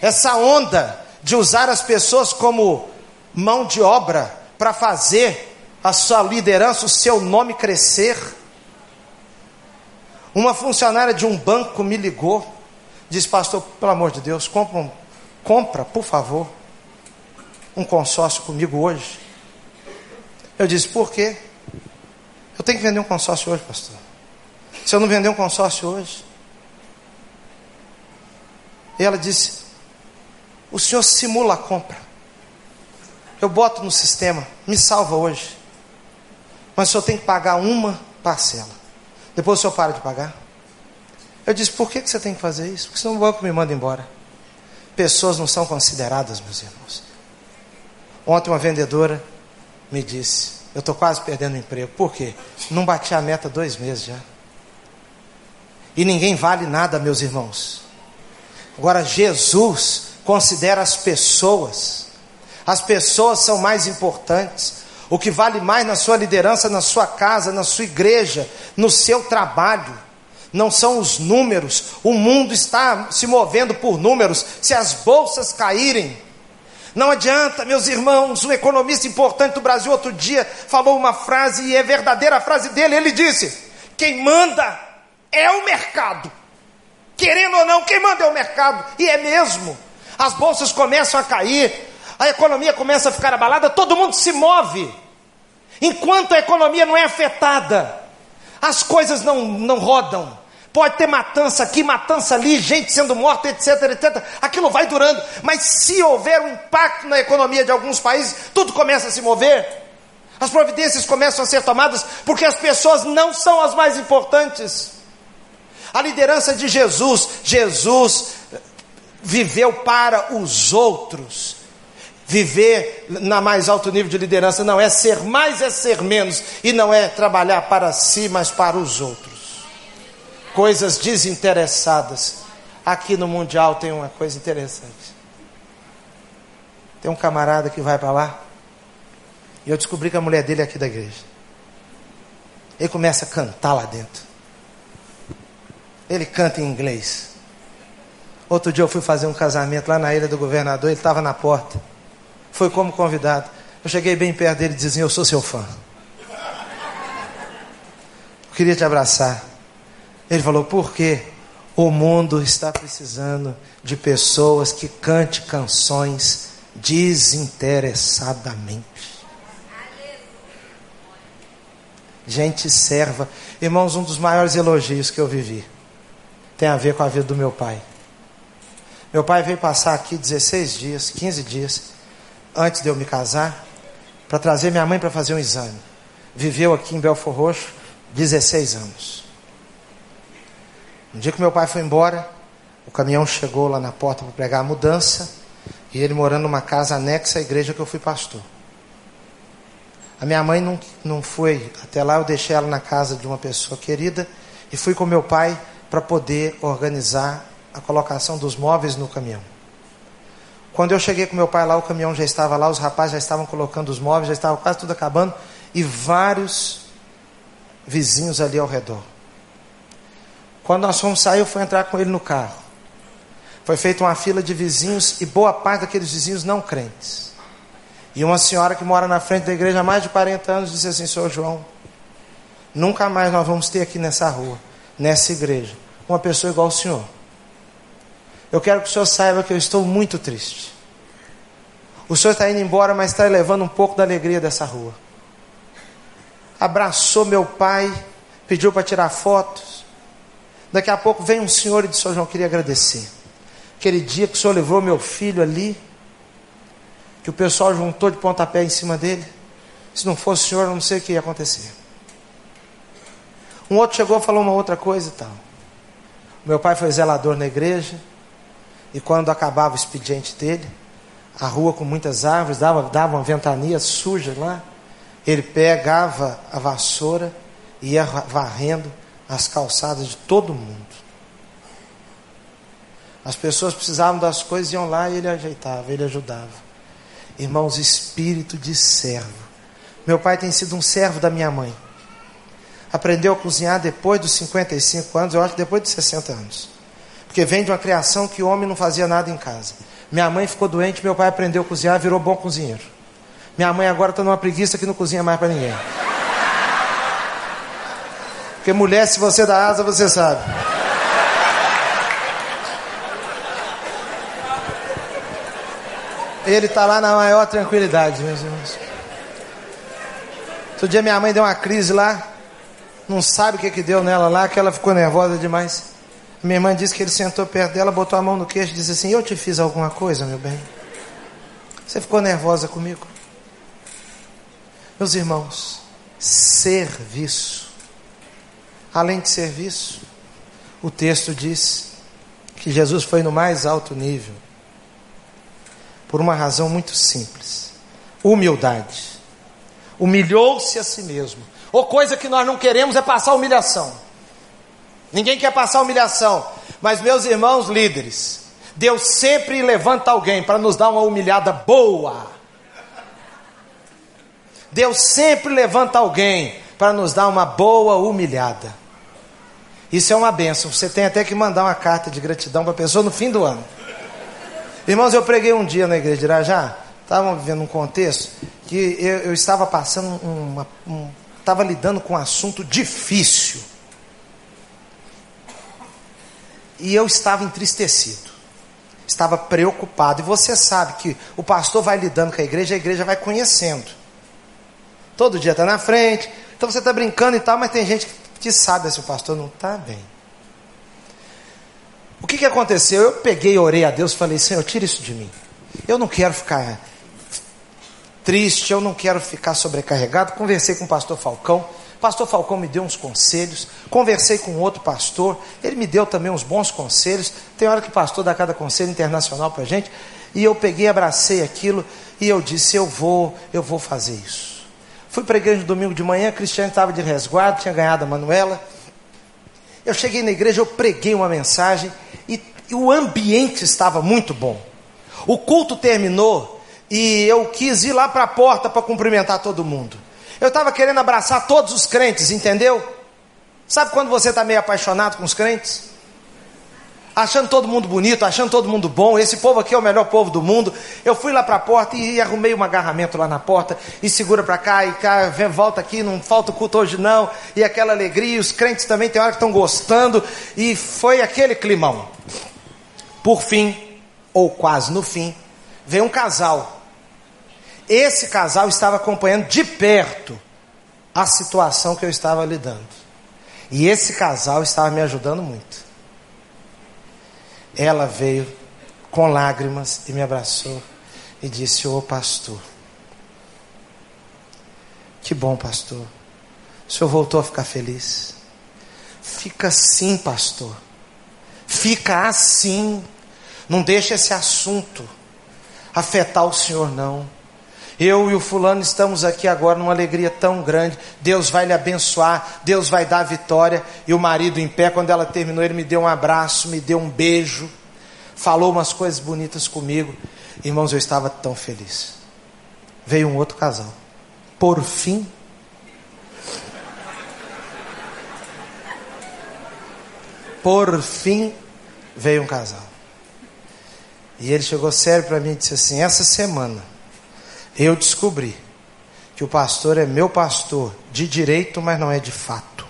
Essa onda de usar as pessoas como mão de obra para fazer a sua liderança, o seu nome crescer. Uma funcionária de um banco me ligou, disse, pastor, pelo amor de Deus, compra, um, compra, por favor, um consórcio comigo hoje. Eu disse, por quê? Eu tenho que vender um consórcio hoje, pastor. Se eu não vender um consórcio hoje. E ela disse, o senhor simula a compra. Eu boto no sistema, me salva hoje. Mas o senhor tem que pagar uma parcela. Depois o senhor para de pagar. Eu disse, por que, que você tem que fazer isso? Porque senão o banco me manda embora. Pessoas não são consideradas, meus irmãos. Ontem uma vendedora me disse, eu estou quase perdendo o emprego. Por quê? Não bati a meta dois meses já. E ninguém vale nada, meus irmãos. Agora, Jesus considera as pessoas. As pessoas são mais importantes. O que vale mais na sua liderança, na sua casa, na sua igreja, no seu trabalho, não são os números. O mundo está se movendo por números. Se as bolsas caírem, não adianta, meus irmãos. Um economista importante do Brasil outro dia falou uma frase e é verdadeira a frase dele. Ele disse: Quem manda é o mercado. Querendo ou não, quem manda é o mercado. E é mesmo. As bolsas começam a cair, a economia começa a ficar abalada, todo mundo se move. Enquanto a economia não é afetada, as coisas não, não rodam. Pode ter matança aqui, matança ali, gente sendo morta, etc, etc. Aquilo vai durando. Mas se houver um impacto na economia de alguns países, tudo começa a se mover. As providências começam a ser tomadas porque as pessoas não são as mais importantes. A liderança de Jesus, Jesus viveu para os outros. Viver na mais alto nível de liderança não é ser mais, é ser menos. E não é trabalhar para si, mas para os outros coisas desinteressadas. Aqui no Mundial tem uma coisa interessante. Tem um camarada que vai para lá, e eu descobri que a mulher dele é aqui da igreja. Ele começa a cantar lá dentro. Ele canta em inglês. Outro dia eu fui fazer um casamento lá na ilha do governador, ele estava na porta. Foi como convidado. Eu cheguei bem perto dele e disse: Eu sou seu fã. Eu queria te abraçar. Ele falou: por quê? O mundo está precisando de pessoas que cante canções desinteressadamente. Gente serva. Irmãos, um dos maiores elogios que eu vivi tem a ver com a vida do meu pai. Meu pai veio passar aqui 16 dias, 15 dias, antes de eu me casar, para trazer minha mãe para fazer um exame. Viveu aqui em Belfor Roxo 16 anos. Um dia que meu pai foi embora, o caminhão chegou lá na porta para pregar a mudança, e ele morando numa casa anexa à igreja que eu fui pastor. A minha mãe não, não foi até lá, eu deixei ela na casa de uma pessoa querida e fui com meu pai para poder organizar a colocação dos móveis no caminhão. Quando eu cheguei com meu pai lá, o caminhão já estava lá, os rapazes já estavam colocando os móveis, já estava quase tudo acabando, e vários vizinhos ali ao redor. Quando nós fomos sair, eu fui entrar com ele no carro. Foi feita uma fila de vizinhos e boa parte daqueles vizinhos não crentes. E uma senhora que mora na frente da igreja há mais de 40 anos disse assim: Senhor João, nunca mais nós vamos ter aqui nessa rua, nessa igreja, uma pessoa igual ao senhor. Eu quero que o senhor saiba que eu estou muito triste. O senhor está indo embora, mas está levando um pouco da alegria dessa rua. Abraçou meu pai, pediu para tirar fotos Daqui a pouco vem um senhor e diz: Senhor João, queria agradecer. Aquele dia que o senhor levou meu filho ali, que o pessoal juntou de pontapé em cima dele. Se não fosse o senhor, não sei o que ia acontecer. Um outro chegou e falou uma outra coisa e tal. Meu pai foi zelador na igreja, e quando acabava o expediente dele, a rua com muitas árvores, dava, dava uma ventania suja lá, ele pegava a vassoura e ia varrendo as calçadas de todo mundo. As pessoas precisavam das coisas, iam lá e ele ajeitava, ele ajudava. Irmãos, espírito de servo. Meu pai tem sido um servo da minha mãe. Aprendeu a cozinhar depois dos 55 anos, eu acho que depois dos 60 anos. Porque vem de uma criação que o homem não fazia nada em casa. Minha mãe ficou doente, meu pai aprendeu a cozinhar, virou bom cozinheiro. Minha mãe agora está numa preguiça que não cozinha mais para ninguém. Porque mulher, se você dá asa, você sabe. Ele está lá na maior tranquilidade, meus irmãos. Outro dia minha mãe deu uma crise lá, não sabe o que, que deu nela lá, que ela ficou nervosa demais. Minha irmã disse que ele sentou perto dela, botou a mão no queixo e disse assim: Eu te fiz alguma coisa, meu bem? Você ficou nervosa comigo? Meus irmãos, serviço além de serviço. O texto diz que Jesus foi no mais alto nível, por uma razão muito simples: humildade. Humilhou-se a si mesmo. Ou coisa que nós não queremos é passar humilhação. Ninguém quer passar humilhação. Mas, meus irmãos líderes, Deus sempre levanta alguém para nos dar uma humilhada boa. Deus sempre levanta alguém para nos dar uma boa humilhada. Isso é uma benção. Você tem até que mandar uma carta de gratidão para a pessoa no fim do ano. Irmãos, eu preguei um dia na igreja de Irajá, estava vivendo um contexto que eu, eu estava passando uma, um, estava lidando com um assunto difícil. E eu estava entristecido. Estava preocupado. E você sabe que o pastor vai lidando com a igreja, a igreja vai conhecendo. Todo dia está na frente. Então você está brincando e tal, mas tem gente que sabe se o pastor não está bem. O que, que aconteceu? Eu peguei, orei a Deus, falei: Senhor, tira isso de mim. Eu não quero ficar triste, eu não quero ficar sobrecarregado. Conversei com o pastor Falcão. Pastor Falcão me deu uns conselhos. Conversei com outro pastor. Ele me deu também uns bons conselhos. Tem hora que o pastor dá cada conselho internacional para a gente. E eu peguei, abracei aquilo e eu disse: Eu vou, eu vou fazer isso. Fui para a igreja no domingo de manhã. Cristiano estava de resguardo, tinha ganhado a Manuela. Eu cheguei na igreja, eu preguei uma mensagem e, e o ambiente estava muito bom. O culto terminou e eu quis ir lá para a porta para cumprimentar todo mundo. Eu estava querendo abraçar todos os crentes, entendeu? Sabe quando você está meio apaixonado com os crentes? Achando todo mundo bonito, achando todo mundo bom, esse povo aqui é o melhor povo do mundo. Eu fui lá para a porta e, arrumei um agarramento lá na porta e segura para cá e cá, vem, volta aqui, não falta o culto hoje não. E aquela alegria, os crentes também tem hora que estão gostando e foi aquele climão. Por fim, ou quase no fim, veio um casal. Esse casal estava acompanhando de perto a situação que eu estava lidando. E esse casal estava me ajudando muito. Ela veio com lágrimas e me abraçou e disse: Ô oh, pastor, que bom, pastor. O senhor voltou a ficar feliz. Fica assim, pastor. Fica assim. Não deixa esse assunto afetar o Senhor, não. Eu e o fulano estamos aqui agora numa alegria tão grande. Deus vai lhe abençoar, Deus vai dar vitória. E o marido em pé, quando ela terminou, ele me deu um abraço, me deu um beijo, falou umas coisas bonitas comigo. Irmãos, eu estava tão feliz. Veio um outro casal. Por fim, por fim, veio um casal. E ele chegou sério para mim e disse assim: Essa semana eu descobri que o pastor é meu pastor de direito, mas não é de fato.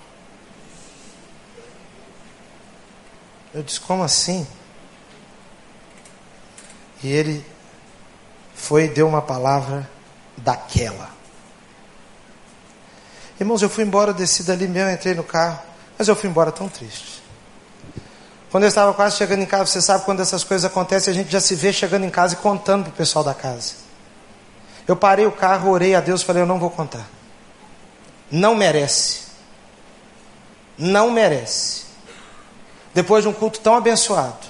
Eu disse: Como assim? E ele foi e deu uma palavra daquela. Irmãos, eu fui embora, desci dali mesmo, entrei no carro, mas eu fui embora tão triste. Quando eu estava quase chegando em casa, você sabe quando essas coisas acontecem, a gente já se vê chegando em casa e contando para o pessoal da casa. Eu parei o carro, orei a Deus e falei: Eu não vou contar. Não merece. Não merece. Depois de um culto tão abençoado,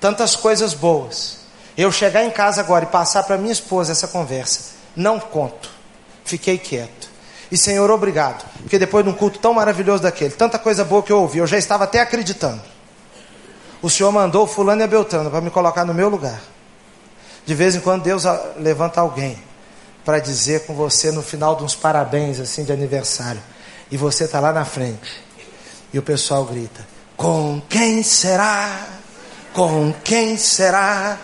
tantas coisas boas, eu chegar em casa agora e passar para minha esposa essa conversa, não conto. Fiquei quieto. E Senhor, obrigado, porque depois de um culto tão maravilhoso daquele, tanta coisa boa que eu ouvi, eu já estava até acreditando o Senhor mandou fulano e a Beltrano para me colocar no meu lugar. De vez em quando Deus levanta alguém para dizer com você no final de uns parabéns assim de aniversário. E você está lá na frente. E o pessoal grita: Com quem será? Com quem será?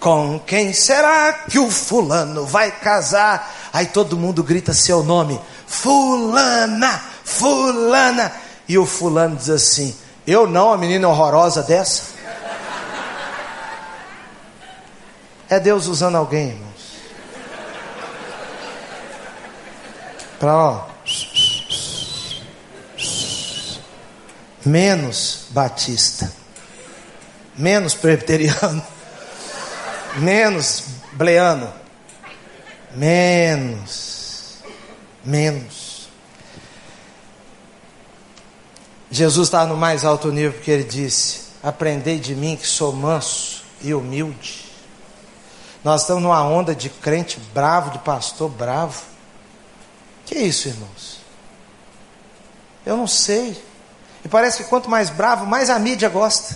Com quem será que o fulano vai casar? Aí todo mundo grita seu nome: Fulana, Fulana. E o fulano diz assim: eu não, a menina horrorosa dessa. É Deus usando alguém, irmãos. Para ó. Menos batista. Menos presbiteriano. Menos bleano. Menos. Menos. Jesus estava no mais alto nível porque ele disse: Aprendei de mim que sou manso e humilde. Nós estamos numa onda de crente bravo, de pastor bravo. Que é isso, irmãos? Eu não sei. E parece que quanto mais bravo, mais a mídia gosta.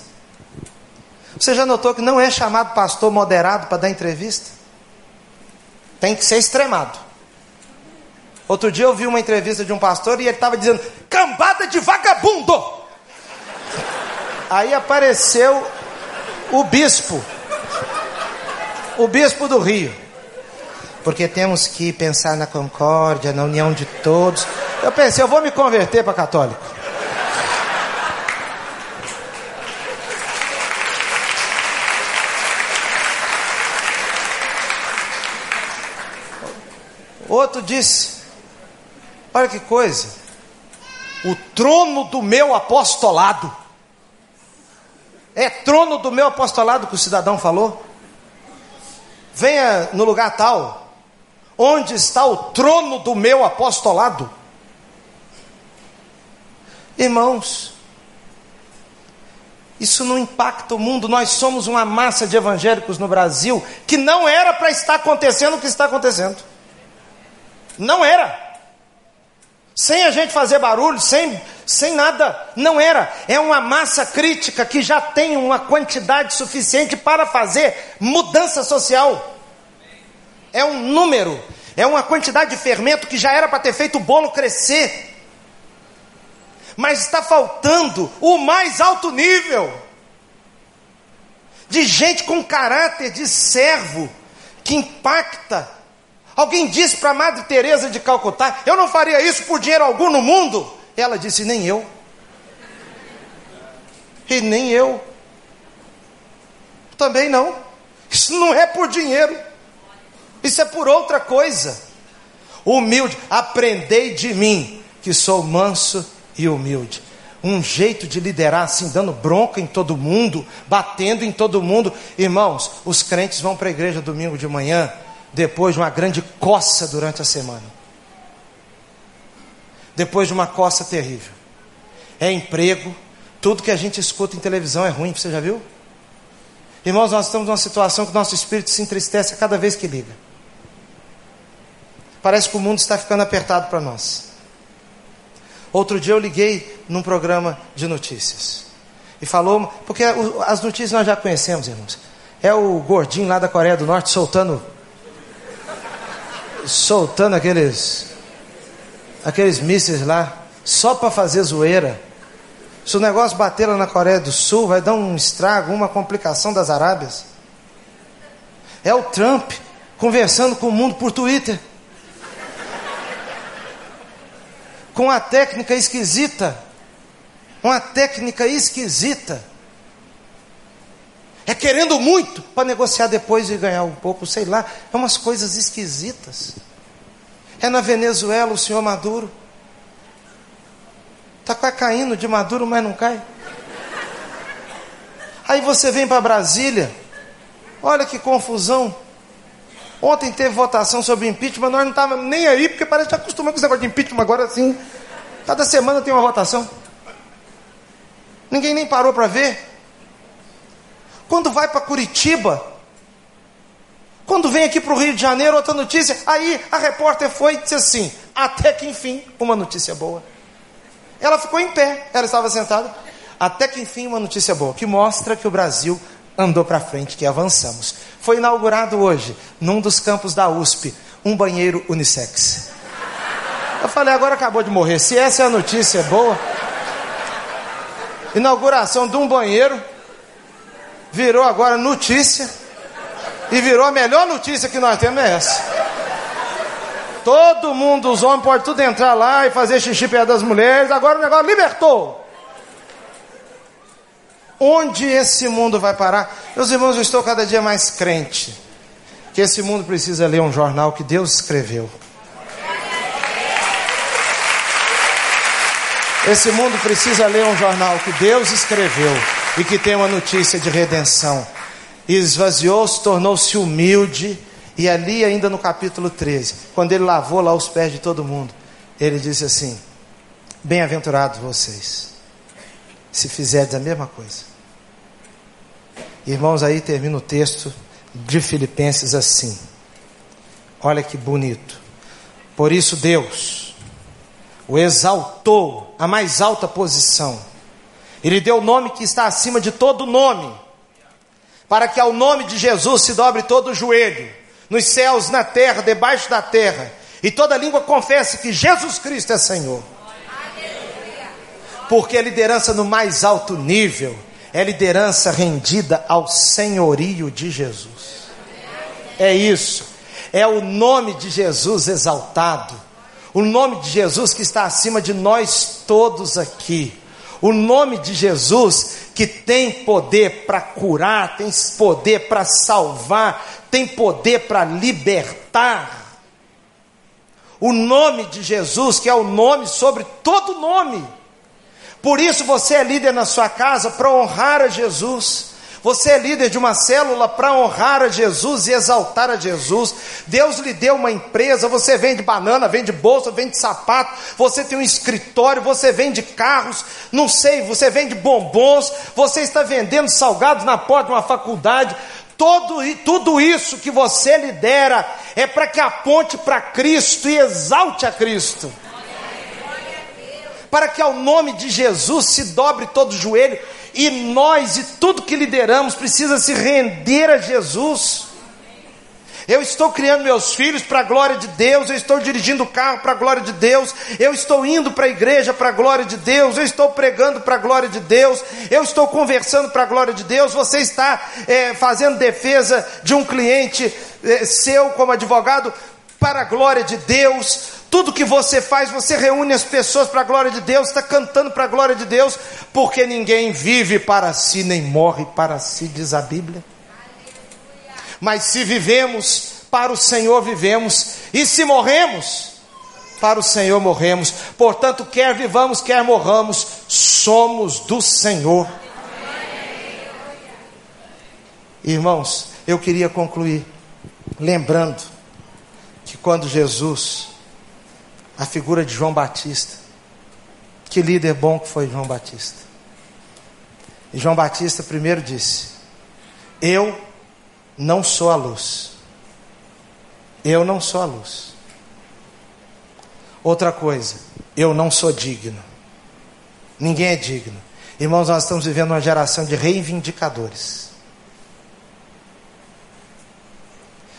Você já notou que não é chamado pastor moderado para dar entrevista? Tem que ser extremado. Outro dia eu vi uma entrevista de um pastor e ele estava dizendo: cambada de vagabundo. Aí apareceu o bispo, o bispo do Rio. Porque temos que pensar na concórdia, na união de todos. Eu pensei, eu vou me converter para católico. Outro disse: Olha que coisa. O trono do meu apostolado. É trono do meu apostolado que o cidadão falou. Venha no lugar tal. Onde está o trono do meu apostolado? Irmãos, isso não impacta o mundo. Nós somos uma massa de evangélicos no Brasil que não era para estar acontecendo o que está acontecendo. Não era. Sem a gente fazer barulho, sem, sem nada. Não era. É uma massa crítica que já tem uma quantidade suficiente para fazer mudança social. É um número. É uma quantidade de fermento que já era para ter feito o bolo crescer. Mas está faltando o mais alto nível de gente com caráter de servo que impacta Alguém disse para a Madre Teresa de Calcutá: "Eu não faria isso por dinheiro algum no mundo". Ela disse: "Nem eu". E nem eu. Também não. Isso não é por dinheiro. Isso é por outra coisa. Humilde, aprendei de mim, que sou manso e humilde. Um jeito de liderar assim, dando bronca em todo mundo, batendo em todo mundo. Irmãos, os crentes vão para a igreja domingo de manhã, depois de uma grande coça durante a semana. Depois de uma coça terrível. É emprego, tudo que a gente escuta em televisão é ruim, você já viu? Irmãos, nós estamos numa situação que o nosso espírito se entristece a cada vez que liga. Parece que o mundo está ficando apertado para nós. Outro dia eu liguei num programa de notícias. E falou, porque as notícias nós já conhecemos, irmãos. É o gordinho lá da Coreia do Norte soltando soltando aqueles aqueles mísseis lá só para fazer zoeira. Se o negócio bater lá na Coreia do Sul, vai dar um estrago, uma complicação das Arábias. É o Trump conversando com o mundo por Twitter. Com uma técnica esquisita. Uma técnica esquisita. É querendo muito para negociar depois e ganhar um pouco, sei lá. É umas coisas esquisitas. É na Venezuela o senhor Maduro. Está quase caindo de Maduro, mas não cai. Aí você vem para Brasília. Olha que confusão. Ontem teve votação sobre impeachment, nós não estávamos nem aí, porque parece que já acostumamos com esse negócio de impeachment agora assim. Cada semana tem uma votação. Ninguém nem parou para ver. Quando vai para Curitiba, quando vem aqui para o Rio de Janeiro, outra notícia, aí a repórter foi e disse assim: até que enfim, uma notícia boa. Ela ficou em pé, ela estava sentada. Até que enfim, uma notícia boa, que mostra que o Brasil andou para frente, que avançamos. Foi inaugurado hoje, num dos campos da USP, um banheiro unissex. Eu falei, agora acabou de morrer. Se essa é a notícia boa, inauguração de um banheiro virou agora notícia. E virou a melhor notícia que nós temos é essa. Todo mundo, os homens, pode tudo entrar lá e fazer xixi perto das mulheres. Agora o negócio libertou. Onde esse mundo vai parar? Meus irmãos, eu estou cada dia mais crente que esse mundo precisa ler um jornal que Deus escreveu. Esse mundo precisa ler um jornal que Deus escreveu e que tem uma notícia de redenção. Esvaziou-se, tornou-se humilde, e ali, ainda no capítulo 13, quando ele lavou lá os pés de todo mundo, ele disse assim: Bem-aventurados vocês, se fizerdes a mesma coisa. Irmãos, aí termina o texto de Filipenses assim. Olha que bonito. Por isso, Deus o exaltou à mais alta posição ele deu o nome que está acima de todo nome, para que ao nome de Jesus se dobre todo o joelho, nos céus, na terra, debaixo da terra, e toda língua confesse que Jesus Cristo é Senhor. Porque a liderança no mais alto nível é liderança rendida ao senhorio de Jesus. É isso. É o nome de Jesus exaltado. O nome de Jesus que está acima de nós todos aqui. O nome de Jesus, que tem poder para curar, tem poder para salvar, tem poder para libertar. O nome de Jesus, que é o nome sobre todo nome. Por isso você é líder na sua casa para honrar a Jesus. Você é líder de uma célula para honrar a Jesus e exaltar a Jesus. Deus lhe deu uma empresa, você vende banana, vende bolsa, vende sapato, você tem um escritório, você vende carros, não sei, você vende bombons, você está vendendo salgados na porta de uma faculdade. Todo, tudo isso que você lidera é para que aponte para Cristo e exalte a Cristo. Para que ao nome de Jesus se dobre todo o joelho e nós e tudo que lideramos precisa se render a Jesus. Eu estou criando meus filhos para a glória de Deus, eu estou dirigindo o carro para a glória de Deus, eu estou indo para a igreja para a glória de Deus, eu estou pregando para a glória de Deus, eu estou conversando para a glória de Deus, você está é, fazendo defesa de um cliente é, seu como advogado para a glória de Deus, tudo que você faz, você reúne as pessoas para a glória de Deus, está cantando para a glória de Deus, porque ninguém vive para si, nem morre para si, diz a Bíblia. Mas se vivemos, para o Senhor vivemos, e se morremos, para o Senhor morremos. Portanto, quer vivamos, quer morramos, somos do Senhor. Irmãos, eu queria concluir lembrando que quando Jesus a figura de João Batista. Que líder bom que foi João Batista. E João Batista primeiro disse: Eu não sou a luz. Eu não sou a luz. Outra coisa, eu não sou digno. Ninguém é digno. Irmãos, nós estamos vivendo uma geração de reivindicadores.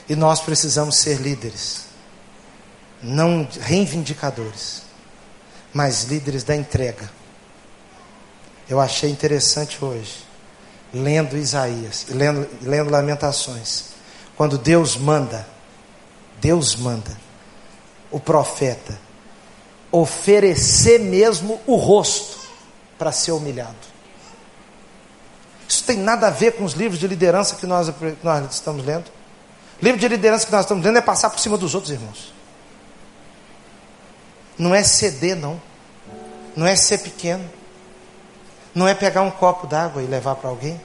E nós precisamos ser líderes não reivindicadores, mas líderes da entrega. Eu achei interessante hoje, lendo Isaías, lendo, lendo Lamentações, quando Deus manda, Deus manda o profeta oferecer mesmo o rosto para ser humilhado. Isso tem nada a ver com os livros de liderança que nós, nós estamos lendo. O livro de liderança que nós estamos lendo é passar por cima dos outros irmãos. Não é ceder, não. Não é ser pequeno. Não é pegar um copo d'água e levar para alguém.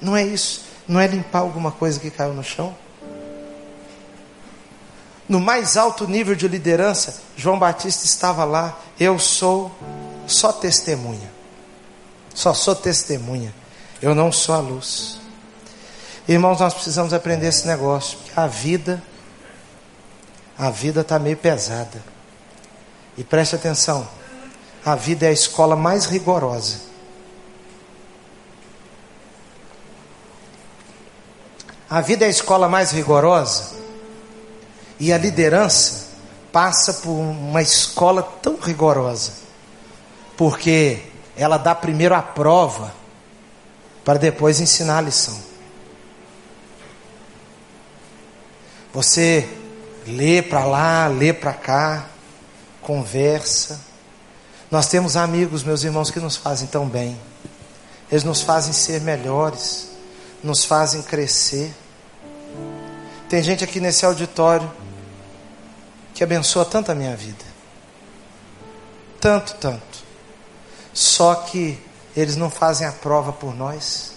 Não é isso. Não é limpar alguma coisa que caiu no chão. No mais alto nível de liderança, João Batista estava lá. Eu sou só testemunha. Só sou testemunha. Eu não sou a luz. Irmãos, nós precisamos aprender esse negócio. Porque a vida, a vida está meio pesada. E preste atenção: a vida é a escola mais rigorosa. A vida é a escola mais rigorosa e a liderança passa por uma escola tão rigorosa, porque ela dá primeiro a prova para depois ensinar a lição. Você lê para lá, lê para cá, conversa. Nós temos amigos, meus irmãos, que nos fazem tão bem. Eles nos fazem ser melhores, nos fazem crescer. Tem gente aqui nesse auditório que abençoa tanto a minha vida. Tanto, tanto. Só que eles não fazem a prova por nós.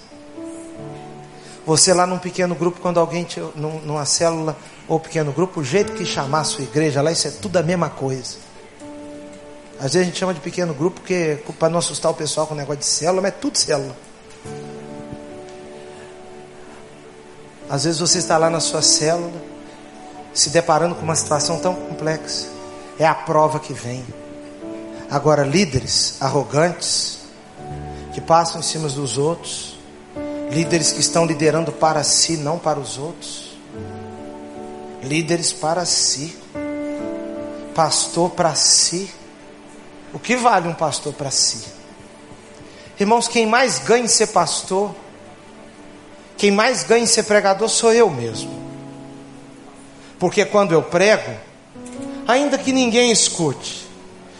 Você lá num pequeno grupo, quando alguém te, numa célula ou pequeno grupo, o jeito que chamar a sua igreja lá, isso é tudo a mesma coisa. Às vezes a gente chama de pequeno grupo porque para não assustar o pessoal com o negócio de célula, mas é tudo célula. Às vezes você está lá na sua célula, se deparando com uma situação tão complexa. É a prova que vem. Agora, líderes arrogantes, que passam em cima dos outros, líderes que estão liderando para si, não para os outros, líderes para si, pastor para si o que vale um pastor para si? Irmãos, quem mais ganha em ser pastor, quem mais ganha em ser pregador sou eu mesmo. Porque quando eu prego, ainda que ninguém escute,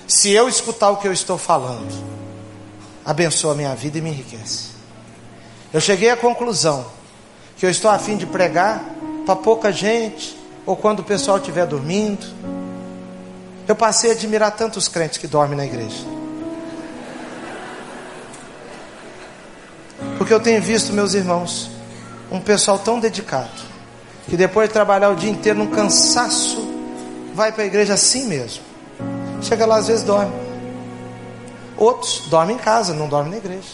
se eu escutar o que eu estou falando, abençoa a minha vida e me enriquece. Eu cheguei à conclusão que eu estou a fim de pregar para pouca gente, ou quando o pessoal estiver dormindo, eu passei a admirar tantos crentes que dormem na igreja. Porque eu tenho visto, meus irmãos, um pessoal tão dedicado, que depois de trabalhar o dia inteiro num cansaço, vai para a igreja assim mesmo. Chega lá, às vezes dorme. Outros dormem em casa, não dormem na igreja.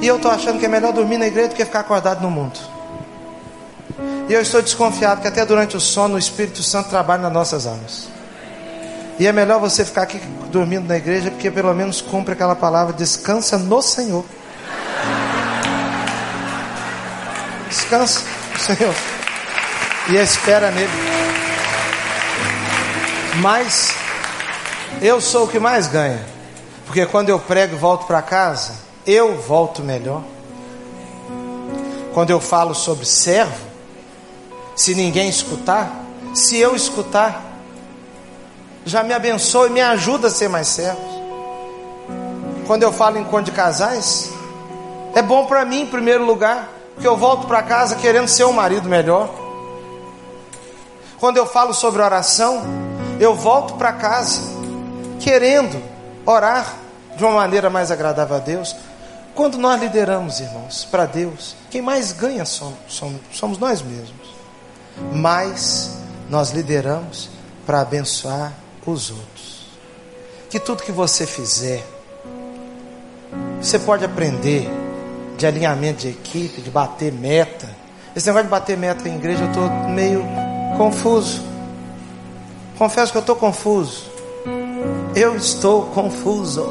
E eu estou achando que é melhor dormir na igreja do que ficar acordado no mundo. E eu estou desconfiado que até durante o sono o Espírito Santo trabalha nas nossas almas. E é melhor você ficar aqui dormindo na igreja, porque pelo menos cumpre aquela palavra: descansa no Senhor. Descansa no Senhor. E espera nele. Mas eu sou o que mais ganha. Porque quando eu prego e volto para casa, eu volto melhor. Quando eu falo sobre servo, se ninguém escutar, se eu escutar, já me abençoa e me ajuda a ser mais servo. Quando eu falo em encontro de casais, é bom para mim em primeiro lugar, porque eu volto para casa querendo ser um marido melhor. Quando eu falo sobre oração, eu volto para casa querendo orar de uma maneira mais agradável a Deus. Quando nós lideramos, irmãos, para Deus, quem mais ganha somos, somos, somos nós mesmos. Mas nós lideramos para abençoar os outros. Que tudo que você fizer, você pode aprender de alinhamento de equipe, de bater meta. Esse negócio de bater meta em igreja, eu estou meio confuso. Confesso que eu estou confuso. Eu estou confuso.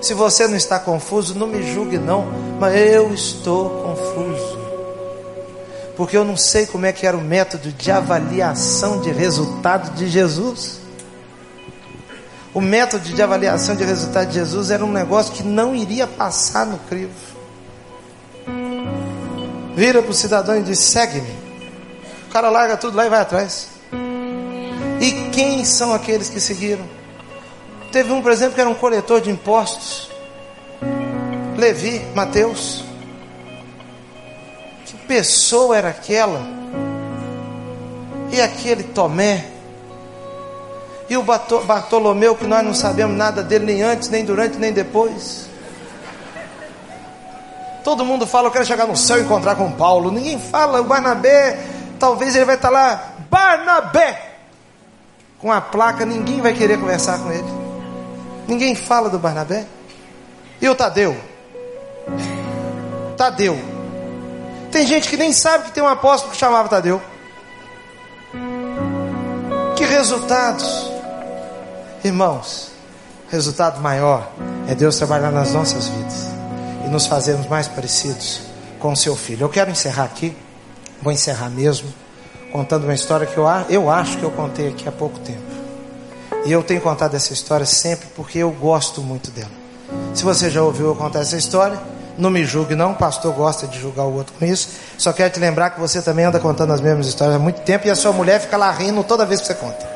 Se você não está confuso, não me julgue não, mas eu estou confuso. Porque eu não sei como é que era o método de avaliação de resultado de Jesus. O método de avaliação de resultado de Jesus era um negócio que não iria passar no crivo. Vira para o cidadão e diz: segue-me. O cara larga tudo lá e vai atrás. E quem são aqueles que seguiram? Teve um, por exemplo, que era um coletor de impostos. Levi, Mateus. Pessoa era aquela? E aquele Tomé? E o Bartolomeu, que nós não sabemos nada dele nem antes, nem durante, nem depois. Todo mundo fala, eu quero chegar no céu e encontrar com Paulo. Ninguém fala, o Barnabé, talvez ele vai estar lá, Barnabé! com a placa, ninguém vai querer conversar com ele. Ninguém fala do Barnabé. E o Tadeu? Tadeu. Tem gente que nem sabe que tem um apóstolo que chamava Tadeu. Que resultados, irmãos. Resultado maior é Deus trabalhar nas nossas vidas e nos fazermos mais parecidos com o seu filho. Eu quero encerrar aqui, vou encerrar mesmo contando uma história que eu, eu acho que eu contei aqui há pouco tempo. E eu tenho contado essa história sempre porque eu gosto muito dela. Se você já ouviu eu contar essa história, não me julgue não, o pastor gosta de julgar o outro com isso. Só quero te lembrar que você também anda contando as mesmas histórias há muito tempo e a sua mulher fica lá rindo toda vez que você conta.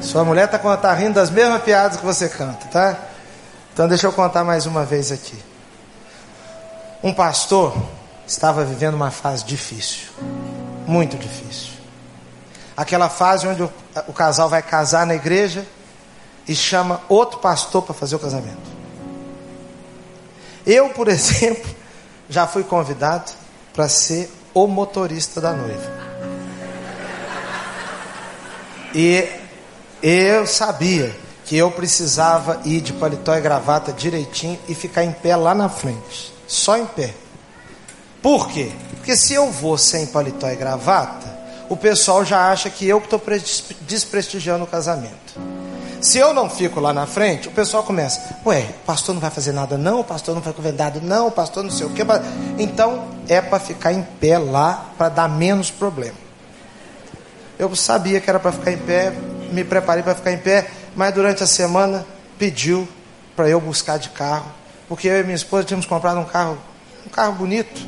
Sua mulher está tá rindo das mesmas piadas que você canta, tá? Então deixa eu contar mais uma vez aqui. Um pastor estava vivendo uma fase difícil, muito difícil. Aquela fase onde o, o casal vai casar na igreja e chama outro pastor para fazer o casamento. Eu, por exemplo, já fui convidado para ser o motorista da noiva. E eu sabia que eu precisava ir de paletó e gravata direitinho e ficar em pé lá na frente, só em pé. Por quê? Porque se eu vou sem paletó e gravata, o pessoal já acha que eu que estou desprestigiando o casamento. Se eu não fico lá na frente, o pessoal começa, ué, o pastor não vai fazer nada não, o pastor não foi convidado não, o pastor não sei o quê. Então é para ficar em pé lá, para dar menos problema. Eu sabia que era para ficar em pé, me preparei para ficar em pé, mas durante a semana pediu para eu buscar de carro, porque eu e minha esposa tínhamos comprado um carro, um carro bonito,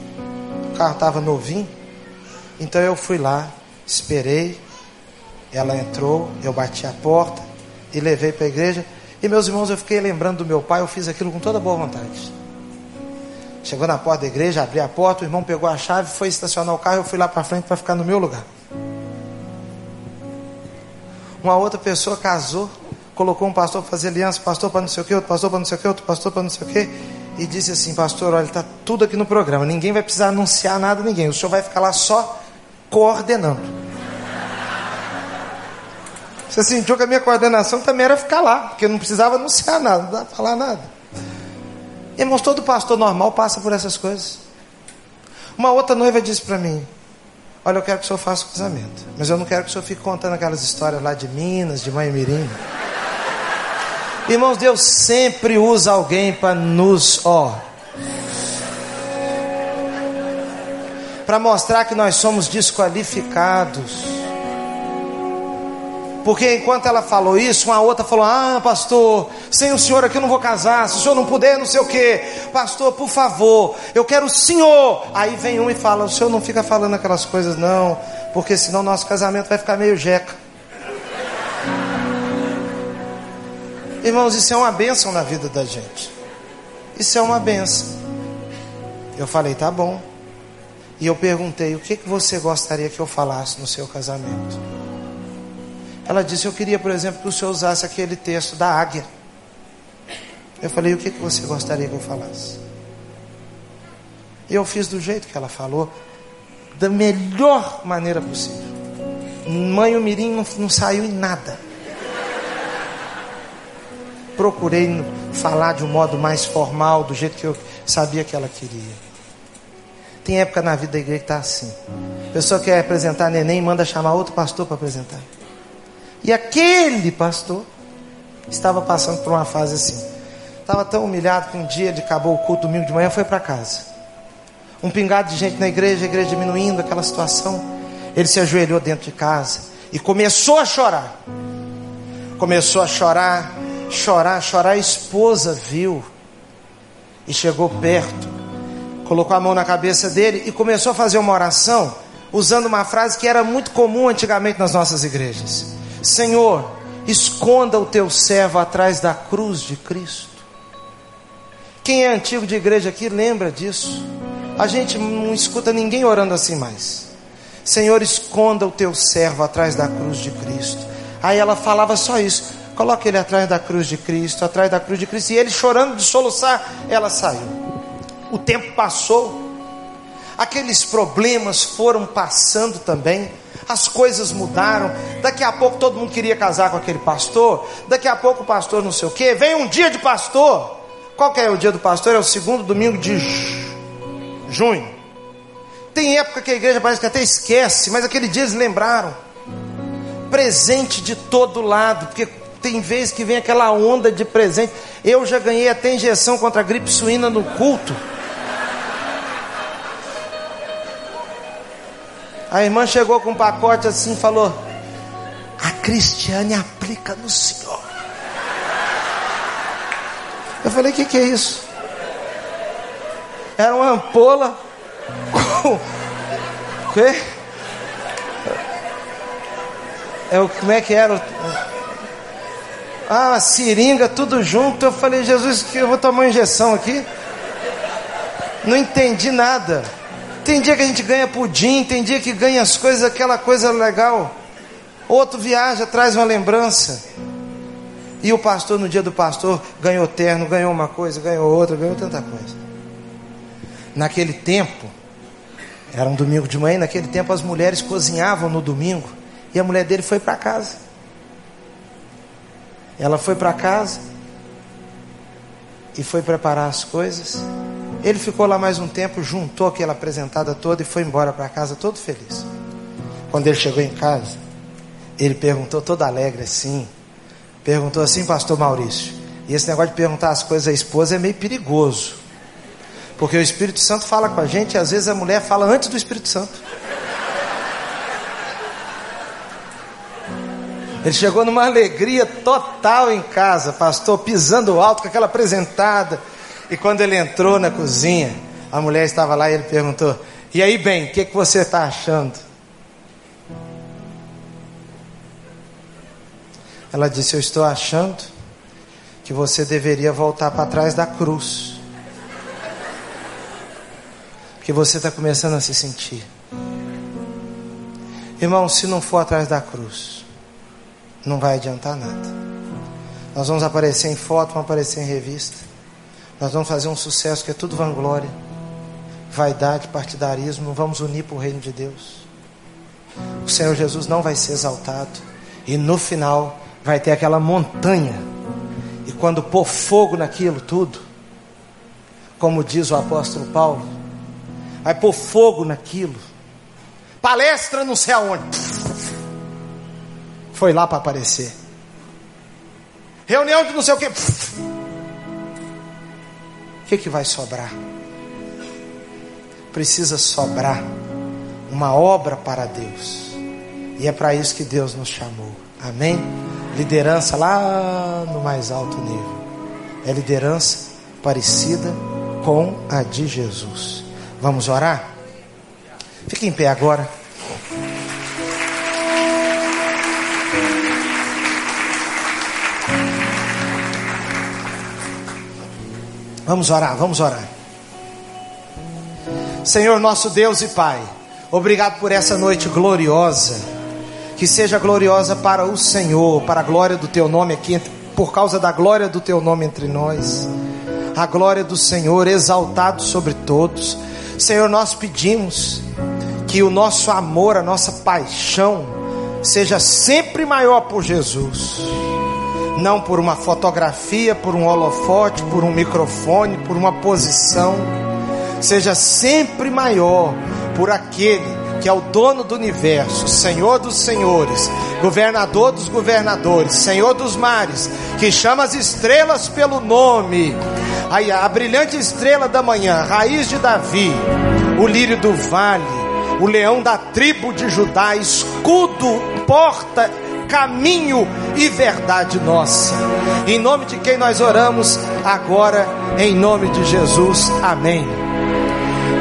carro estava novinho. Então eu fui lá, esperei. Ela entrou, eu bati a porta e levei para a igreja. E meus irmãos, eu fiquei lembrando do meu pai, eu fiz aquilo com toda boa vontade. Chegou na porta da igreja, abri a porta, o irmão pegou a chave, foi estacionar o carro, eu fui lá para frente para ficar no meu lugar. Uma outra pessoa casou colocou um pastor para fazer aliança, pastor para não sei o que, outro pastor para não sei o que, outro pastor para não sei o que, e disse assim: Pastor, olha, está tudo aqui no programa, ninguém vai precisar anunciar nada a ninguém, o senhor vai ficar lá só coordenando. Você sentiu que a minha coordenação também era ficar lá, porque não precisava anunciar nada, não dá para falar nada. Irmãos, todo pastor normal passa por essas coisas. Uma outra noiva disse para mim: Olha, eu quero que o senhor faça o casamento, mas eu não quero que o senhor fique contando aquelas histórias lá de Minas, de Mãe Mirim. Irmãos, Deus sempre usa alguém para nos, ó, para mostrar que nós somos desqualificados. Porque enquanto ela falou isso, uma outra falou: Ah, pastor, sem o senhor aqui eu não vou casar. Se o senhor não puder, não sei o que. Pastor, por favor, eu quero o senhor. Aí vem um e fala: O senhor não fica falando aquelas coisas, não, porque senão nosso casamento vai ficar meio jeca. Irmãos, isso é uma bênção na vida da gente. Isso é uma bênção. Eu falei: Tá bom. E eu perguntei: O que, que você gostaria que eu falasse no seu casamento? Ela disse: Eu queria, por exemplo, que o senhor usasse aquele texto da águia. Eu falei: O que, que você gostaria que eu falasse? Eu fiz do jeito que ela falou, da melhor maneira possível. Mãe o Mirim não, não saiu em nada. Procurei falar de um modo mais formal, do jeito que eu sabia que ela queria. Tem época na vida da igreja que está assim. A pessoa quer apresentar neném e manda chamar outro pastor para apresentar. E aquele pastor estava passando por uma fase assim. Estava tão humilhado que um dia ele acabou o culto domingo de manhã foi para casa. Um pingado de gente na igreja, a igreja diminuindo aquela situação. Ele se ajoelhou dentro de casa e começou a chorar. Começou a chorar, chorar, chorar. A esposa viu e chegou perto, colocou a mão na cabeça dele e começou a fazer uma oração usando uma frase que era muito comum antigamente nas nossas igrejas. Senhor, esconda o teu servo atrás da cruz de Cristo. Quem é antigo de igreja aqui lembra disso. A gente não escuta ninguém orando assim mais. Senhor, esconda o teu servo atrás da cruz de Cristo. Aí ela falava só isso. Coloca ele atrás da cruz de Cristo, atrás da cruz de Cristo. E ele chorando de soluçar, ela saiu. O tempo passou. Aqueles problemas foram passando também as coisas mudaram. Daqui a pouco todo mundo queria casar com aquele pastor. Daqui a pouco o pastor não sei o que. Vem um dia de pastor. Qual que é o dia do pastor? É o segundo domingo de junho. Tem época que a igreja parece que até esquece, mas aquele dia eles lembraram. Presente de todo lado, porque tem vezes que vem aquela onda de presente. Eu já ganhei até injeção contra a gripe suína no culto. A irmã chegou com um pacote assim e falou: A Cristiane aplica no senhor. Eu falei: O que, que é isso? Era uma ampola com. O quê? É, como é que era? Ah, seringa, tudo junto. Eu falei: Jesus, que eu vou tomar uma injeção aqui. Não entendi nada. Tem dia que a gente ganha pudim, tem dia que ganha as coisas, aquela coisa legal. Outro viaja, traz uma lembrança. E o pastor, no dia do pastor, ganhou terno, ganhou uma coisa, ganhou outra, ganhou tanta coisa. Naquele tempo, era um domingo de manhã, naquele tempo as mulheres cozinhavam no domingo. E a mulher dele foi para casa. Ela foi para casa e foi preparar as coisas. Ele ficou lá mais um tempo, juntou aquela apresentada toda e foi embora para casa todo feliz. Quando ele chegou em casa, ele perguntou todo alegre assim, perguntou assim, pastor Maurício, e esse negócio de perguntar as coisas à esposa é meio perigoso. Porque o Espírito Santo fala com a gente e às vezes a mulher fala antes do Espírito Santo. Ele chegou numa alegria total em casa, pastor, pisando alto com aquela apresentada. E quando ele entrou na cozinha, a mulher estava lá e ele perguntou: E aí, bem, o que, que você está achando? Ela disse: Eu estou achando que você deveria voltar para trás da cruz. Porque você está começando a se sentir. Irmão, se não for atrás da cruz, não vai adiantar nada. Nós vamos aparecer em foto, vamos aparecer em revista. Nós vamos fazer um sucesso que é tudo vanglória, vaidade, partidarismo. Não vamos unir para o reino de Deus. O Senhor Jesus não vai ser exaltado. E no final vai ter aquela montanha. E quando pôr fogo naquilo tudo, como diz o apóstolo Paulo, vai pôr fogo naquilo. Palestra não sei aonde. Foi lá para aparecer. Reunião de não sei o que. Que, que vai sobrar? Precisa sobrar uma obra para Deus. E é para isso que Deus nos chamou. Amém? Liderança lá no mais alto nível. É liderança parecida com a de Jesus. Vamos orar? Fique em pé agora. Vamos orar, vamos orar. Senhor nosso Deus e Pai, obrigado por essa noite gloriosa. Que seja gloriosa para o Senhor, para a glória do Teu nome aqui, por causa da glória do Teu nome entre nós. A glória do Senhor exaltado sobre todos. Senhor, nós pedimos que o nosso amor, a nossa paixão, seja sempre maior por Jesus não por uma fotografia, por um holofote, por um microfone, por uma posição. Seja sempre maior por aquele que é o dono do universo, Senhor dos senhores, governador dos governadores, Senhor dos mares, que chama as estrelas pelo nome. Aí a brilhante estrela da manhã, raiz de Davi, o lírio do vale, o leão da tribo de Judá, escudo, porta caminho e verdade nossa. Em nome de quem nós oramos agora, em nome de Jesus. Amém.